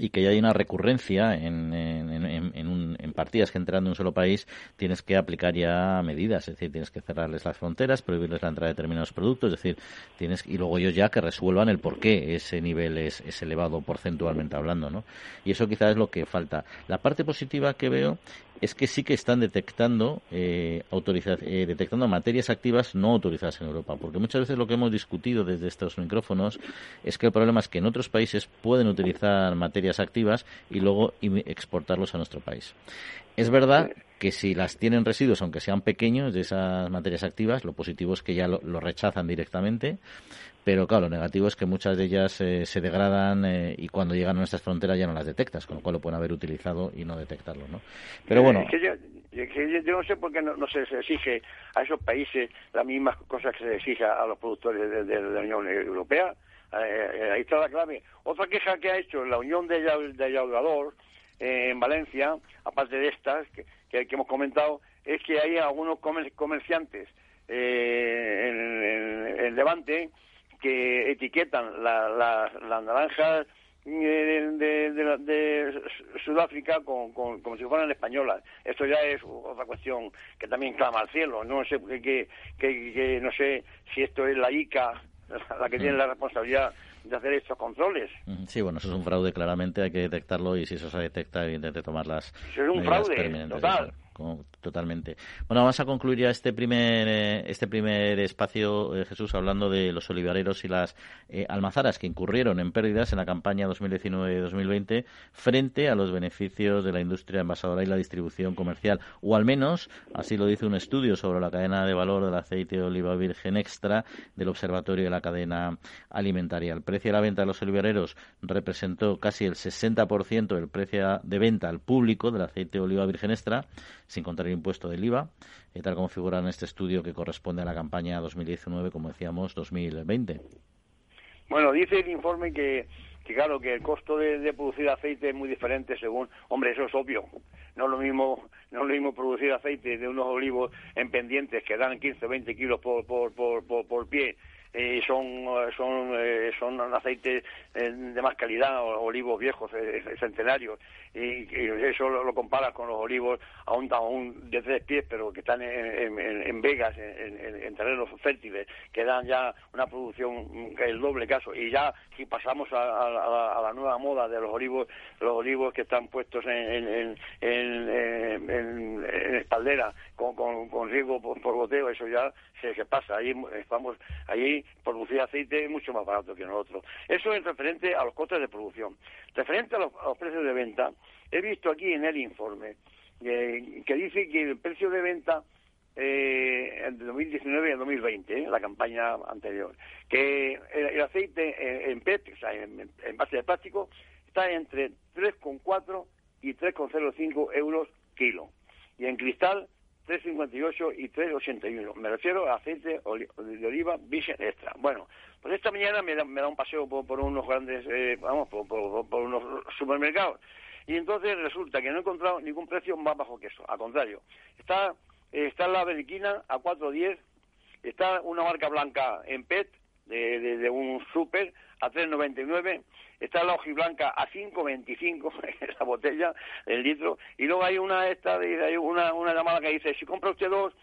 y que ya hay una recurrencia en, en, en, partidas que entran de un solo país, tienes que aplicar ya medidas, es decir, tienes que cerrarles las fronteras, prohibirles la entrada de determinados productos, es decir, tienes y luego ellos ya que resuelvan el por qué ese nivel es, es elevado porcentualmente hablando, ¿no? Y eso quizás es lo que falta. La parte positiva que veo es que sí que están detectando eh, eh, detectando materias activas no autorizadas en Europa, porque muchas veces lo que hemos discutido desde estos micrófonos es que el problema es que en otros países pueden utilizar materias activas y luego exportarlos a nuestro país. Es verdad que si las tienen residuos, aunque sean pequeños, de esas materias activas, lo positivo es que ya lo, rechazan directamente, pero claro, lo negativo es que muchas de ellas eh, se degradan eh, y cuando llegan a nuestras fronteras ya no las detectas, con lo cual lo pueden haber utilizado y no detectarlo, ¿no? Pero bueno... Yo, no sé por qué no, se, exige a esos países las mismas cosas que se exige a los productores de, la Unión Europea. Eh, eh, ahí está la clave. Otra queja que ha hecho la Unión de, de eh, en Valencia, aparte de estas que, que, hemos comentado, es que hay algunos comerciantes en, el Levante que etiquetan las naranjas de, Sudáfrica con, como si fueran españolas. Esto ya es otra cuestión que también clama al cielo. No sé que, que, no sé si esto es la ICA la que tiene la responsabilidad de hacer estos controles. Sí, bueno, eso es un fraude, claramente hay que detectarlo y si eso se detecta, evidentemente tomar las. Eso es un fraude, total totalmente. Bueno, vamos a concluir ya este primer, eh, este primer espacio, eh, Jesús, hablando de los olivareros y las eh, almazaras que incurrieron en pérdidas en la campaña 2019-2020 frente a los beneficios de la industria envasadora y la distribución comercial. O al menos, así lo dice un estudio sobre la cadena de valor del aceite de oliva virgen extra del Observatorio de la Cadena Alimentaria. El precio de la venta de los olivareros representó casi el 60% del precio de venta al público del aceite de oliva virgen extra sin contar el impuesto del IVA, eh, tal como figura en este estudio que corresponde a la campaña 2019, como decíamos, 2020. Bueno, dice el informe que, claro, que el costo de, producir aceite es muy diferente según, hombre, eso es obvio. No es lo mismo, no es lo mismo producir aceite de unos olivos en pendientes que dan 15 o 20 kilos por, por, por, por pie eh, son son eh, son aceites eh, de más calidad, olivos viejos, eh, centenarios, y, eso lo, comparas con los olivos aún, aún de tres pies, pero que están en, en, vegas, en, terrenos fértiles, que dan ya una producción es el doble caso. Y ya si pasamos a, la, nueva moda de los olivos, los olivos que están puestos en, en, espaldera con, con, riesgo por, por, goteo, eso ya se, se pasa. Ahí estamos, ahí producir aceite es mucho más barato que nosotros. Eso es referente a los costes de producción. Referente a los, precios de venta, he visto aquí en el informe eh, que dice que el precio de venta eh, de 2019 y 2020, eh, la campaña anterior, que el, aceite en PET, o sea, en, en, base de plástico, está entre 3,4 y 3,05 euros kilo. Y en cristal 3,58 y 3,81. Me refiero a aceite de oliva virgen extra. Bueno, pues esta mañana me da, me da un paseo por, unos grandes, eh, vamos, por, unos supermercados. Y entonces resulta que no he encontrado ningún precio más bajo que eso. Al contrario, está, está la beriquina a 4,10, está una marca blanca en PET de, de un super a 3,99 está la hojiblanca a 5.25 <laughs> la botella, el litro, y luego hay una esta hay una, una llamada que dice, si compra usted dos,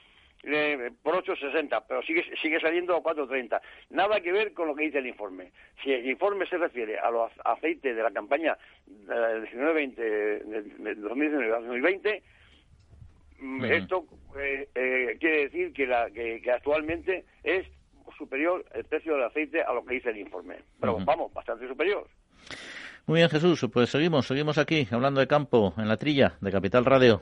eh, por 8.60, pero sigue, sigue saliendo a 4.30. Nada que ver con lo que dice el informe. Si el informe se refiere a los aceites de la campaña del 2019-2020, mm, esto eh, eh, quiere decir que, la, que, actualmente es superior el precio del aceite a lo que dice el informe. Pero vamos, bastante superior. Muy bien, Jesús, pues seguimos, seguimos aquí hablando de campo en la trilla de Capital Radio.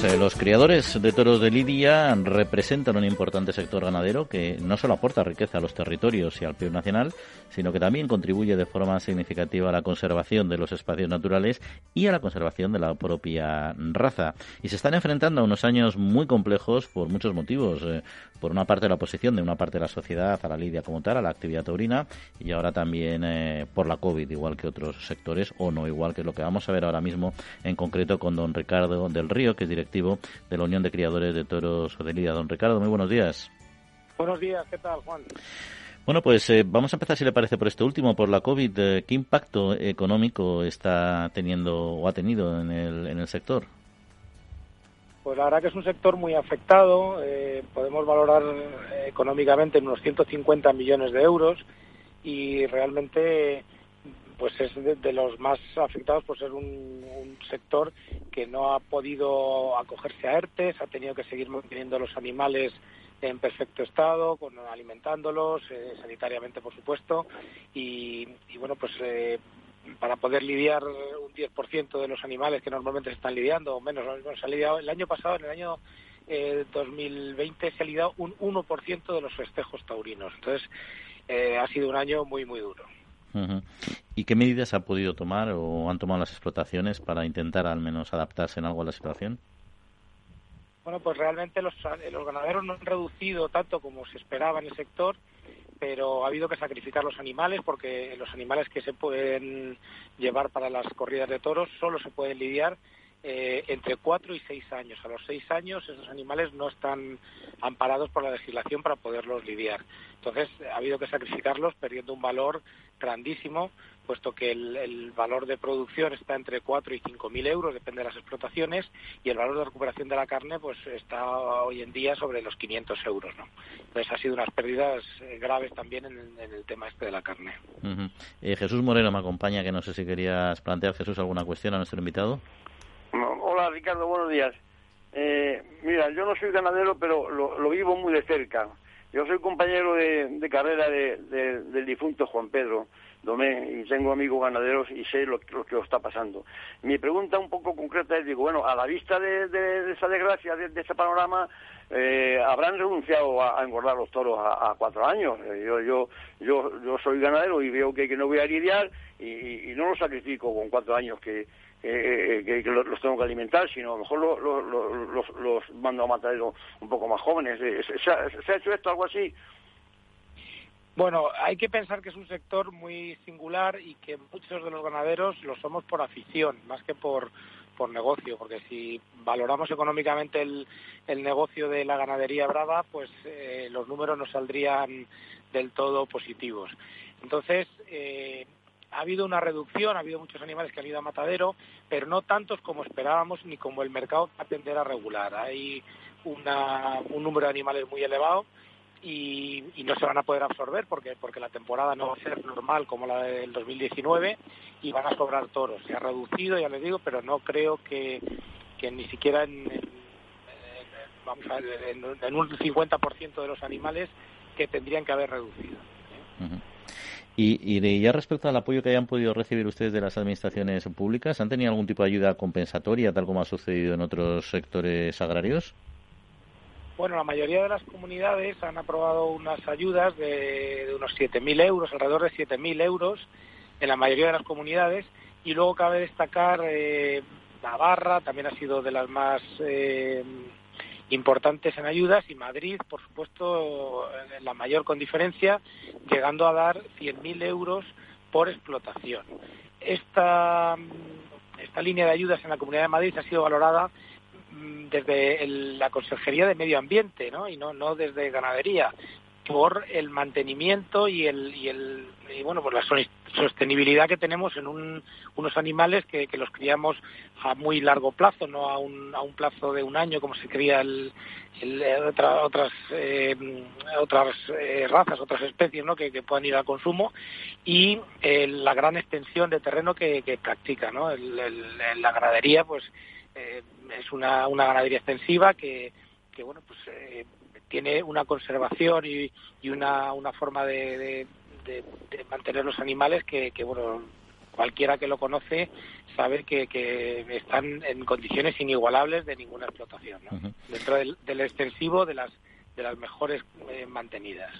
Pues eh, los criadores de toros de Lidia representan un importante sector ganadero que no solo aporta riqueza a los territorios y al PIB nacional, sino que también contribuye de forma significativa a la conservación de los espacios naturales y a la conservación de la propia raza. Y se están enfrentando a unos años muy complejos por muchos motivos. Eh, por una parte la oposición de una parte de la sociedad a la lidia como tal, a la actividad taurina, y ahora también eh, por la COVID, igual que otros sectores, o no igual que lo que vamos a ver ahora mismo en concreto con don Ricardo del Río, que es directivo de la Unión de Criadores de Toros de Lidia. Don Ricardo, muy buenos días. Buenos días, ¿qué tal, Juan? Bueno, pues eh, vamos a empezar, si le parece, por este último, por la COVID. Eh, ¿Qué impacto económico está teniendo o ha tenido en el, en el sector? Pues la verdad que es un sector muy afectado. Eh, podemos valorar económicamente en unos 150 millones de euros y realmente pues es de, los más afectados por ser un, sector que no ha podido acogerse a ERTES, ha tenido que seguir manteniendo los animales en perfecto estado, alimentándolos, eh, sanitariamente por supuesto, y, bueno, pues eh, para poder lidiar un 10% de los animales que normalmente se están lidiando, o menos, se ha lidiado, el año pasado, en el año 2020, eh, se ha lidiado un 1% de los festejos taurinos. Entonces, ha sido un año muy, muy duro. ¿Y qué medidas ha podido tomar o han tomado las explotaciones para intentar al menos adaptarse en algo a la situación? Bueno, pues realmente los, los ganaderos no han reducido tanto como se esperaba en el sector, pero ha habido que sacrificar los animales porque los animales que se pueden llevar para las corridas de toros solo se pueden lidiar eh, entre cuatro y seis años. A los seis años esos animales no están amparados por la legislación para poderlos lidiar. Entonces ha habido que sacrificarlos perdiendo un valor grandísimo, puesto que el, valor de producción está entre cuatro y cinco mil euros, depende de las explotaciones, y el valor de recuperación de la carne pues está hoy en día sobre los 500 euros. ¿no? Entonces ha sido unas pérdidas eh, graves también en, el tema este de la carne. Eh, Jesús Moreno me acompaña, que no sé si querías plantear, Jesús, alguna cuestión a nuestro invitado. Hola Ricardo, buenos días. Eh, mira, yo no soy ganadero, pero lo, vivo muy de cerca. Yo soy compañero de, carrera del difunto Juan Pedro Domé y tengo amigos ganaderos y sé lo, que lo está pasando. Mi pregunta un poco concreta es, digo, bueno, a la vista de, esa desgracia, de, ese panorama, eh, habrán renunciado a, engordar los toros a, cuatro años. Eh, yo, yo, yo, yo soy ganadero y veo que, no voy a lidiar y, y no lo sacrifico con cuatro años que, eh, que, los tengo que alimentar, sino a lo mejor los, mando a matar un poco más jóvenes. Eh, ¿Se, ha, hecho esto algo así? Bueno, hay que pensar que es un sector muy singular y que muchos de los ganaderos lo somos por afición, más que por, por negocio, porque si valoramos económicamente el, el negocio de la ganadería brava, pues eh, los números no saldrían del todo positivos. Entonces, eh, ha habido una reducción, ha habido muchos animales que han ido a matadero, pero no tantos como esperábamos ni como el mercado va a tender a regular. Hay un número de animales muy elevado y, no se van a poder absorber porque, porque la temporada no va a ser normal como la del 2019 y van a sobrar toros. Se ha reducido, ya les digo, pero no creo que, ni siquiera en, en, un 50% de los animales que tendrían que haber reducido. Y, y ya respecto al apoyo que hayan podido recibir ustedes de las administraciones públicas, ¿han tenido algún tipo de ayuda compensatoria, tal como ha sucedido en otros sectores agrarios? Bueno, la mayoría de las comunidades han aprobado unas ayudas de, de unos 7.000 euros, alrededor de 7.000 euros en la mayoría de las comunidades. Y luego cabe destacar eh, Navarra, también ha sido de las más eh, importantes en ayudas y Madrid, por supuesto, la mayor con diferencia, llegando a dar 100.000 euros por explotación. Esta, esta línea de ayudas en la Comunidad de Madrid ha sido valorada mm, desde la Consejería de Medio Ambiente ¿no? y no desde Ganadería por el mantenimiento y el, y el y bueno pues la sostenibilidad que tenemos en unos animales que, los criamos a muy largo plazo no a un, a un plazo de un año como se cría el, otras eh, otras eh, razas otras especies ¿no? que, puedan ir al consumo y eh, la gran extensión de terreno que, practica ¿no? la ganadería pues es una, una ganadería extensiva que, que bueno pues tiene una conservación y, una, una forma de, mantener los animales que, bueno, cualquiera que lo conoce sabe que, están en condiciones inigualables de ninguna explotación. Dentro del, extensivo de las de las mejores eh, mantenidas.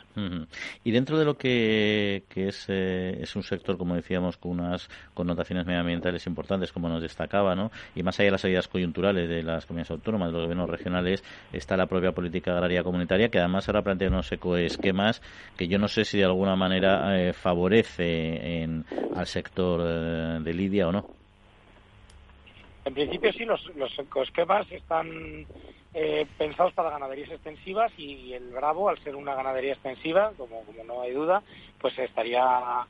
Y dentro de lo que, es, eh, es un sector, como decíamos, con unas connotaciones medioambientales importantes, como nos destacaba, ¿no? y más allá de las ayudas coyunturales de las comunidades autónomas, de los gobiernos regionales, está la propia política agraria comunitaria, que además ahora plantea unos ecoesquemas que yo no sé si de alguna manera eh, favorece en, al sector de Lidia o no. En principio sí, los, los ecoesquemas están eh, pensados para ganaderías extensivas y el Bravo, al ser una ganadería extensiva, como, como no hay duda, pues estaría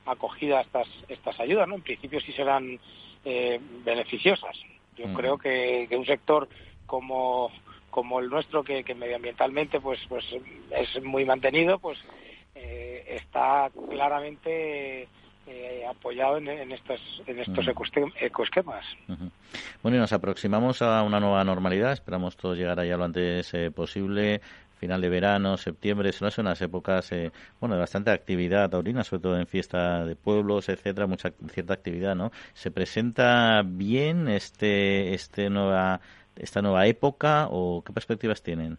acogida a estas, estas ayudas, ¿no? En principio sí serán eh, beneficiosas. Yo mm. creo que, un sector como, como el nuestro, que, medioambientalmente pues, pues es muy mantenido, pues eh, está claramente apoyado en, estos, en estos ecoesquemas. Bueno, y nos aproximamos a una nueva normalidad. Esperamos todos llegar allá lo antes posible final de verano, septiembre, son unas épocas eh, bueno, de bastante actividad taurina, sobre todo en fiesta de pueblos, etcétera, mucha cierta actividad, ¿no? ¿Se presenta bien este este nueva esta nueva época o qué perspectivas tienen?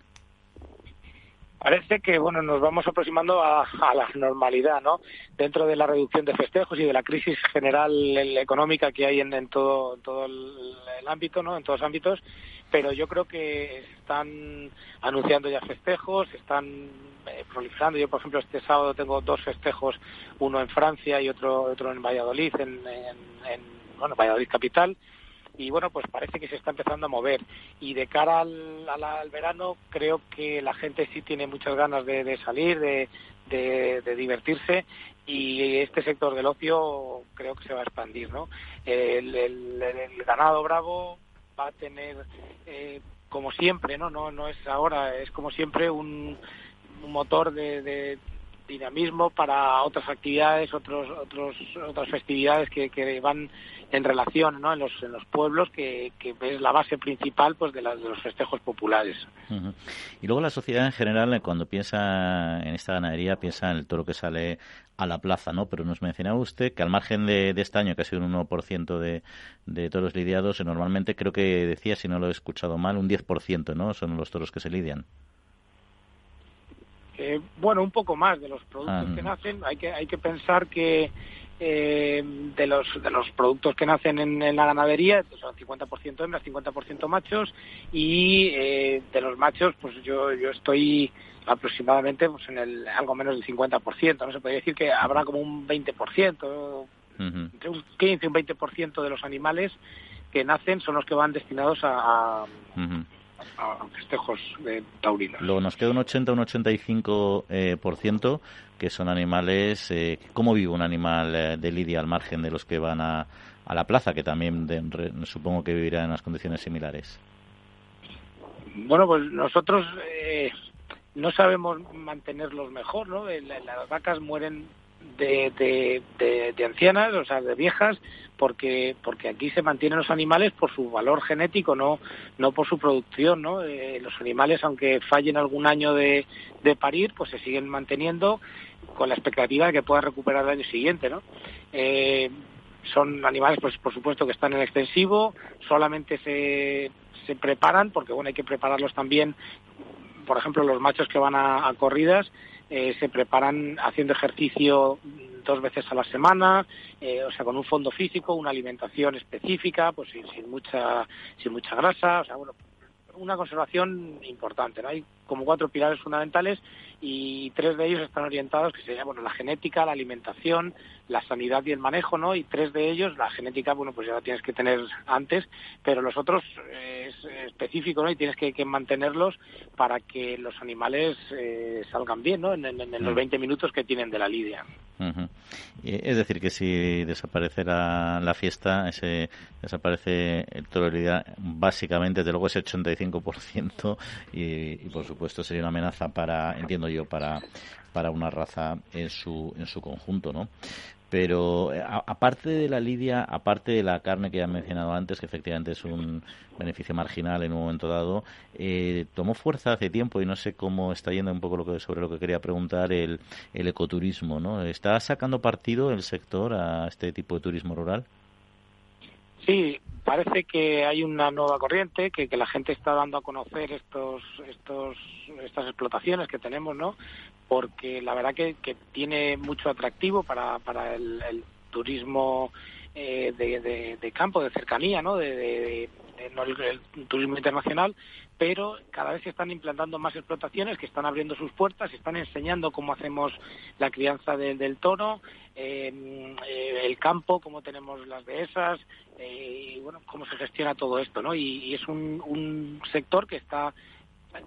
Parece que bueno nos vamos aproximando a, la normalidad, ¿no? Dentro de la reducción de festejos y de la crisis general económica que hay en, todo, todo el, ámbito, ¿no? En todos los ámbitos, pero yo creo que están anunciando ya festejos, están eh, proliferando. Yo, por ejemplo, este sábado tengo dos festejos, uno en Francia y otro otro en Valladolid, en, en bueno, Valladolid capital y bueno, pues parece que se está empezando a mover. Y de cara al, al, verano, creo que la gente sí tiene muchas ganas de, salir, de, de, divertirse y este sector del ocio creo que se va a expandir, ¿no? El, el, ganado bravo va a tener, eh, como siempre, ¿no? ¿no? No es ahora, es como siempre un, un motor de, dinamismo para otras actividades, otros, otros, otras festividades que, que van en relación ¿no? en, los, en los pueblos, que, que es la base principal pues de, de los festejos populares. Y luego la sociedad en general, eh, cuando piensa en esta ganadería, piensa en el toro que sale a la plaza, ¿no? Pero nos mencionaba usted que al margen de, este año, que ha sido un 1% de, de toros lidiados, eh, normalmente creo que decía, si no lo he escuchado mal, un 10%, ¿no? Son los toros que se lidian. Eh, bueno, un poco más de los productos ah. que nacen. Hay que, hay que pensar que eh, de los de los productos que nacen en, la ganadería son 50% hembras 50% machos. Y eh, de los machos pues yo yo estoy aproximadamente pues en el algo menos del 50% no se puede decir que habrá como un 20% entre un 15 y un 20% de los animales que nacen son los que van destinados a, a festejos de taurinos. Luego nos queda un 80 un 85 eh, por ciento que son animales. Eh, ¿Cómo vive un animal eh, de lidia al margen de los que van a, a la plaza, que también supongo que vivirá en las condiciones similares? Bueno, pues nosotros eh, no sabemos mantenerlos mejor, ¿no? Las vacas mueren de, de, ancianas, o sea, de viejas, porque porque aquí se mantienen los animales por su valor genético, no no por su producción, ¿no? Eh, los animales, aunque fallen algún año de, de parir, pues se siguen manteniendo con la expectativa de que pueda recuperar el año siguiente, ¿no? Eh, son animales, pues por supuesto que están en extensivo, solamente se, se preparan, porque bueno, hay que prepararlos también, por ejemplo, los machos que van a corridas, eh, se preparan haciendo ejercicio dos veces a la semana, eh, o sea, con un fondo físico, una alimentación específica, pues sin, sin mucha sin mucha grasa, o sea, bueno, una conservación importante. ¿no? Hay como cuatro pilares fundamentales y tres de ellos están orientados, que serían bueno, la genética, la alimentación, la sanidad y el manejo, ¿no? Y tres de ellos, la genética, bueno, pues ya la tienes que tener antes, pero los otros eh, es específico, ¿no? Y tienes que, mantenerlos para que los animales eh, salgan bien, ¿no? En, los 20 mm. minutos que tienen de la lidia. Es decir, que si desapareciera la fiesta, ese desaparece el toro de lidia, básicamente, desde luego ese 85% y, y por supuesto sería una amenaza para, entiendo yo, para, para una raza en su, en su conjunto, ¿no? Pero eh, aparte de la lidia, aparte de la carne que ya he mencionado antes, que efectivamente es un beneficio marginal en un momento dado, eh, tomó fuerza hace tiempo y no sé cómo está yendo un poco lo que, sobre lo que quería preguntar el, el ecoturismo, ¿no? ¿Está sacando partido el sector a este tipo de turismo rural? Sí, parece que hay una nueva corriente, que, que la gente está dando a conocer estos, estos, estas explotaciones que tenemos, ¿no? Porque la verdad que, tiene mucho atractivo para, para el, turismo eh, de, de, campo, de cercanía, ¿no? De, no el, turismo internacional, pero cada vez se están implantando más explotaciones que están abriendo sus puertas, están enseñando cómo hacemos la crianza del toro, eh, el campo, cómo tenemos las dehesas, eh, y bueno, cómo se gestiona todo esto, ¿no? Y, es un, un, sector que está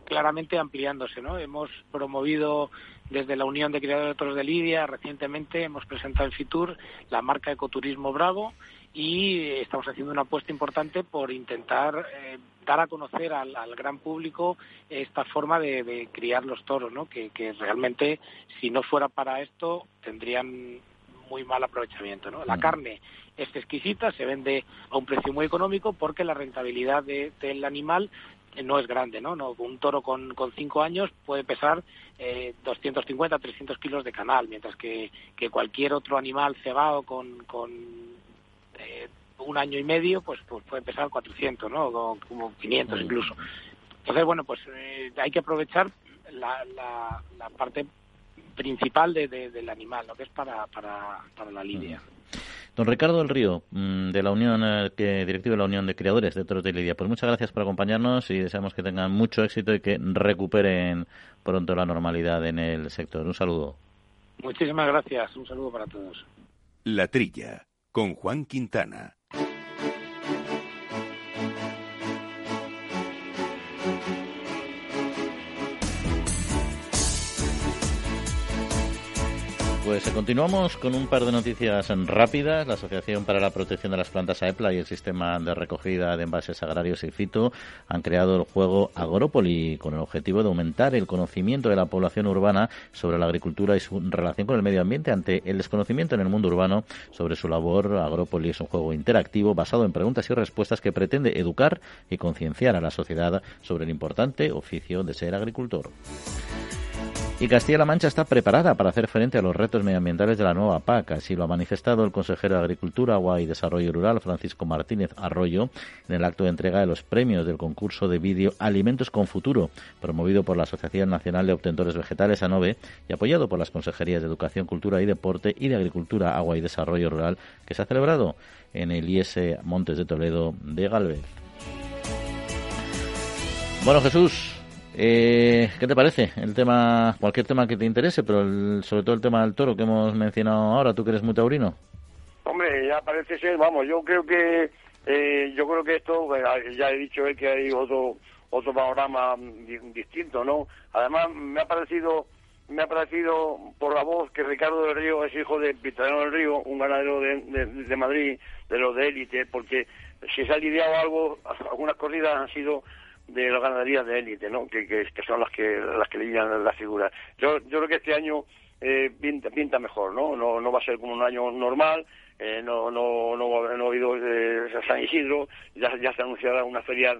claramente ampliándose, ¿no? Hemos promovido desde la Unión de Criadores de Toros de Lidia, recientemente hemos presentado en Fitur la marca Ecoturismo Bravo y estamos haciendo una apuesta importante por intentar eh, dar a conocer al, gran público esta forma de, criar los toros, ¿no? Que, realmente, si no fuera para esto, tendrían muy mal aprovechamiento. ¿no? La carne es exquisita, se vende a un precio muy económico porque la rentabilidad del animal no es grande, ¿no? no un toro con, con cinco años puede pesar eh, 250, 300 kilos de canal, mientras que, que cualquier otro animal cebado con, con eh, un año y medio, pues, pues puede pesar 400, ¿no? como 500 incluso. Entonces, bueno, pues eh, hay que aprovechar la, la, la parte principal de, del animal, lo que es para, para, para la lidia. Don Ricardo del Río, mm, de la Unión, eh, que, directivo de la Unión de Creadores de Toros de Lidia, pues muchas gracias por acompañarnos y deseamos que tengan mucho éxito y que recuperen pronto la normalidad en el sector. Un saludo. Muchísimas gracias. Un saludo para todos. La Trilla, con Juan Quintana. Pues eh, continuamos con un par de noticias rápidas. La Asociación para la Protección de las Plantas AEPLA y el Sistema de Recogida de Envases Agrarios IFITO han creado el juego Agropoly con el objetivo de aumentar el conocimiento de la población urbana sobre la agricultura y su relación con el medio ambiente ante el desconocimiento en el mundo urbano sobre su labor. Agropoly es un juego interactivo basado en preguntas y respuestas que pretende educar y concienciar a la sociedad sobre el importante oficio de ser agricultor. Y Castilla-La Mancha está preparada para hacer frente a los retos medioambientales de la nueva PAC. Así lo ha manifestado el consejero de Agricultura, Agua y Desarrollo Rural, Francisco Martínez Arroyo, en el acto de entrega de los premios del concurso de vídeo Alimentos con Futuro, promovido por la Asociación Nacional de Obtentores Vegetales, ANOVE, y apoyado por las Consejerías de Educación, Cultura y Deporte y de Agricultura, Agua y Desarrollo Rural, que se ha celebrado en el IS Montes de Toledo de Galvez. Bueno, Jesús, eh, ¿Qué te parece? El tema, cualquier tema que te interese, pero sobre todo el tema del toro que hemos mencionado ahora, tú que eres muy taurino. Hombre, ya parece ser, vamos, yo creo que, eh, yo creo que esto, ya he dicho que hay otro, otro panorama distinto, ¿no? Además, me ha parecido, me ha parecido por la voz que Ricardo del Río es hijo de Pitarano del Río, un ganadero de, de Madrid, de los de élite, porque si se ha lidiado algo, algunas corridas han sido de las ganaderías de élite, ¿no? Que, que, son las que las que lidian la figura. Yo, yo creo que este año eh, pinta, pinta mejor, ¿no? ¿no? No va a ser como un año normal, eh, no, no, no, no, ha habido eh, San Isidro, ya, ya se anunciará una feria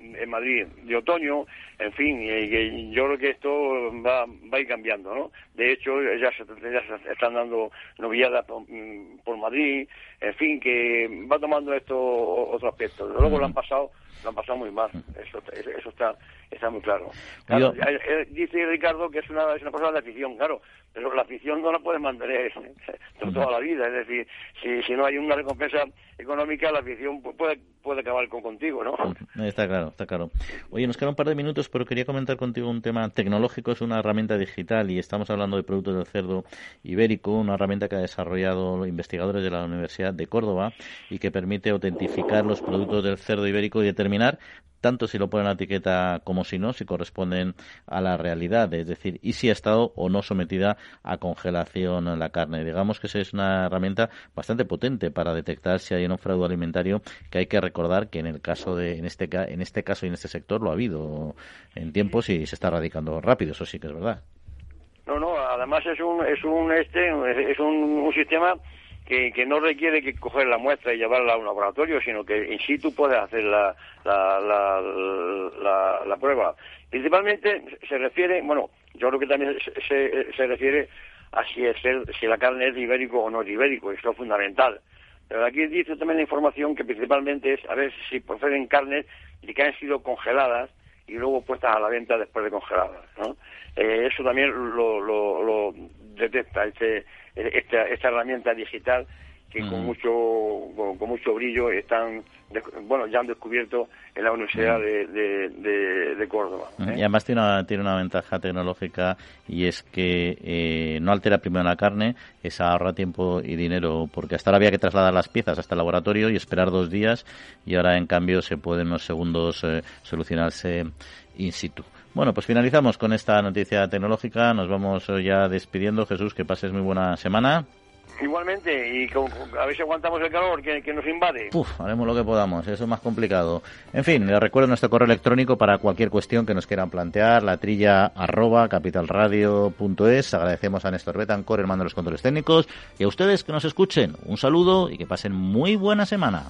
en Madrid de otoño, en fin, y, yo creo que esto va, va a ir cambiando, ¿no? De hecho, ya se, están dando novilladas por, por, Madrid, en fin, que va tomando esto otro aspecto. Luego lo han pasado lo han pasado muy mal. Eso, eso está, está muy claro. claro eh, eh, dice Ricardo que es una, es una cosa de afición, claro, pero la afición no la puedes mantener <laughs> toda la vida. Es decir, si, si no hay una recompensa económica, la afición puede, puede acabar con contigo, ¿no? Está claro, está claro. Oye, nos quedan un par de minutos, pero quería comentar contigo un tema tecnológico. Es una herramienta digital y estamos hablando de productos del cerdo ibérico, una herramienta que ha desarrollado investigadores de la Universidad de Córdoba y que permite autentificar los productos del cerdo ibérico y determinar tanto si lo ponen la etiqueta como si no, si corresponden a la realidad, es decir, y si ha estado o no sometida a congelación la carne. Digamos que es una herramienta bastante potente para detectar si hay un fraude alimentario, que hay que recordar que en el caso de, en este, en este caso y en este sector lo ha habido en tiempos y se está radicando rápido, eso sí que es verdad. No, no, además es un, es un, este, es un sistema que, no requiere que coger la muestra y llevarla a un laboratorio, sino que in situ puedes hacer la, la, la, prueba. Principalmente se refiere, bueno, yo creo que también se, se, refiere a si, es si la carne es de ibérico o no de ibérico, eso es fundamental. Pero aquí dice también la información que principalmente es a ver si proceden carnes y que han sido congeladas y luego puestas a la venta después de congeladas. ¿no? Eh, eso también lo, lo, lo detecta este, esta, esta herramienta digital que con mucho con, mucho brillo están bueno ya han descubierto en la Universidad de, de, Córdoba ¿eh? y además tiene una, tiene una ventaja tecnológica y es que eh, no altera primero la carne es ahorra tiempo y dinero porque hasta ahora había que trasladar las piezas hasta el laboratorio y esperar dos días y ahora en cambio se puede en unos segundos eh, solucionarse in situ bueno, pues finalizamos con esta noticia tecnológica. Nos vamos ya despidiendo. Jesús, que pases muy buena semana. Igualmente, y a ver si aguantamos el calor que, nos invade. Uf, haremos lo que podamos, eso es más complicado. En fin, les recuerdo nuestro correo electrónico para cualquier cuestión que nos quieran plantear, la trilla arroba capitalradio.es. Agradecemos a Néstor Betancor, hermano de los controles técnicos, y a ustedes que nos escuchen. Un saludo y que pasen muy buena semana.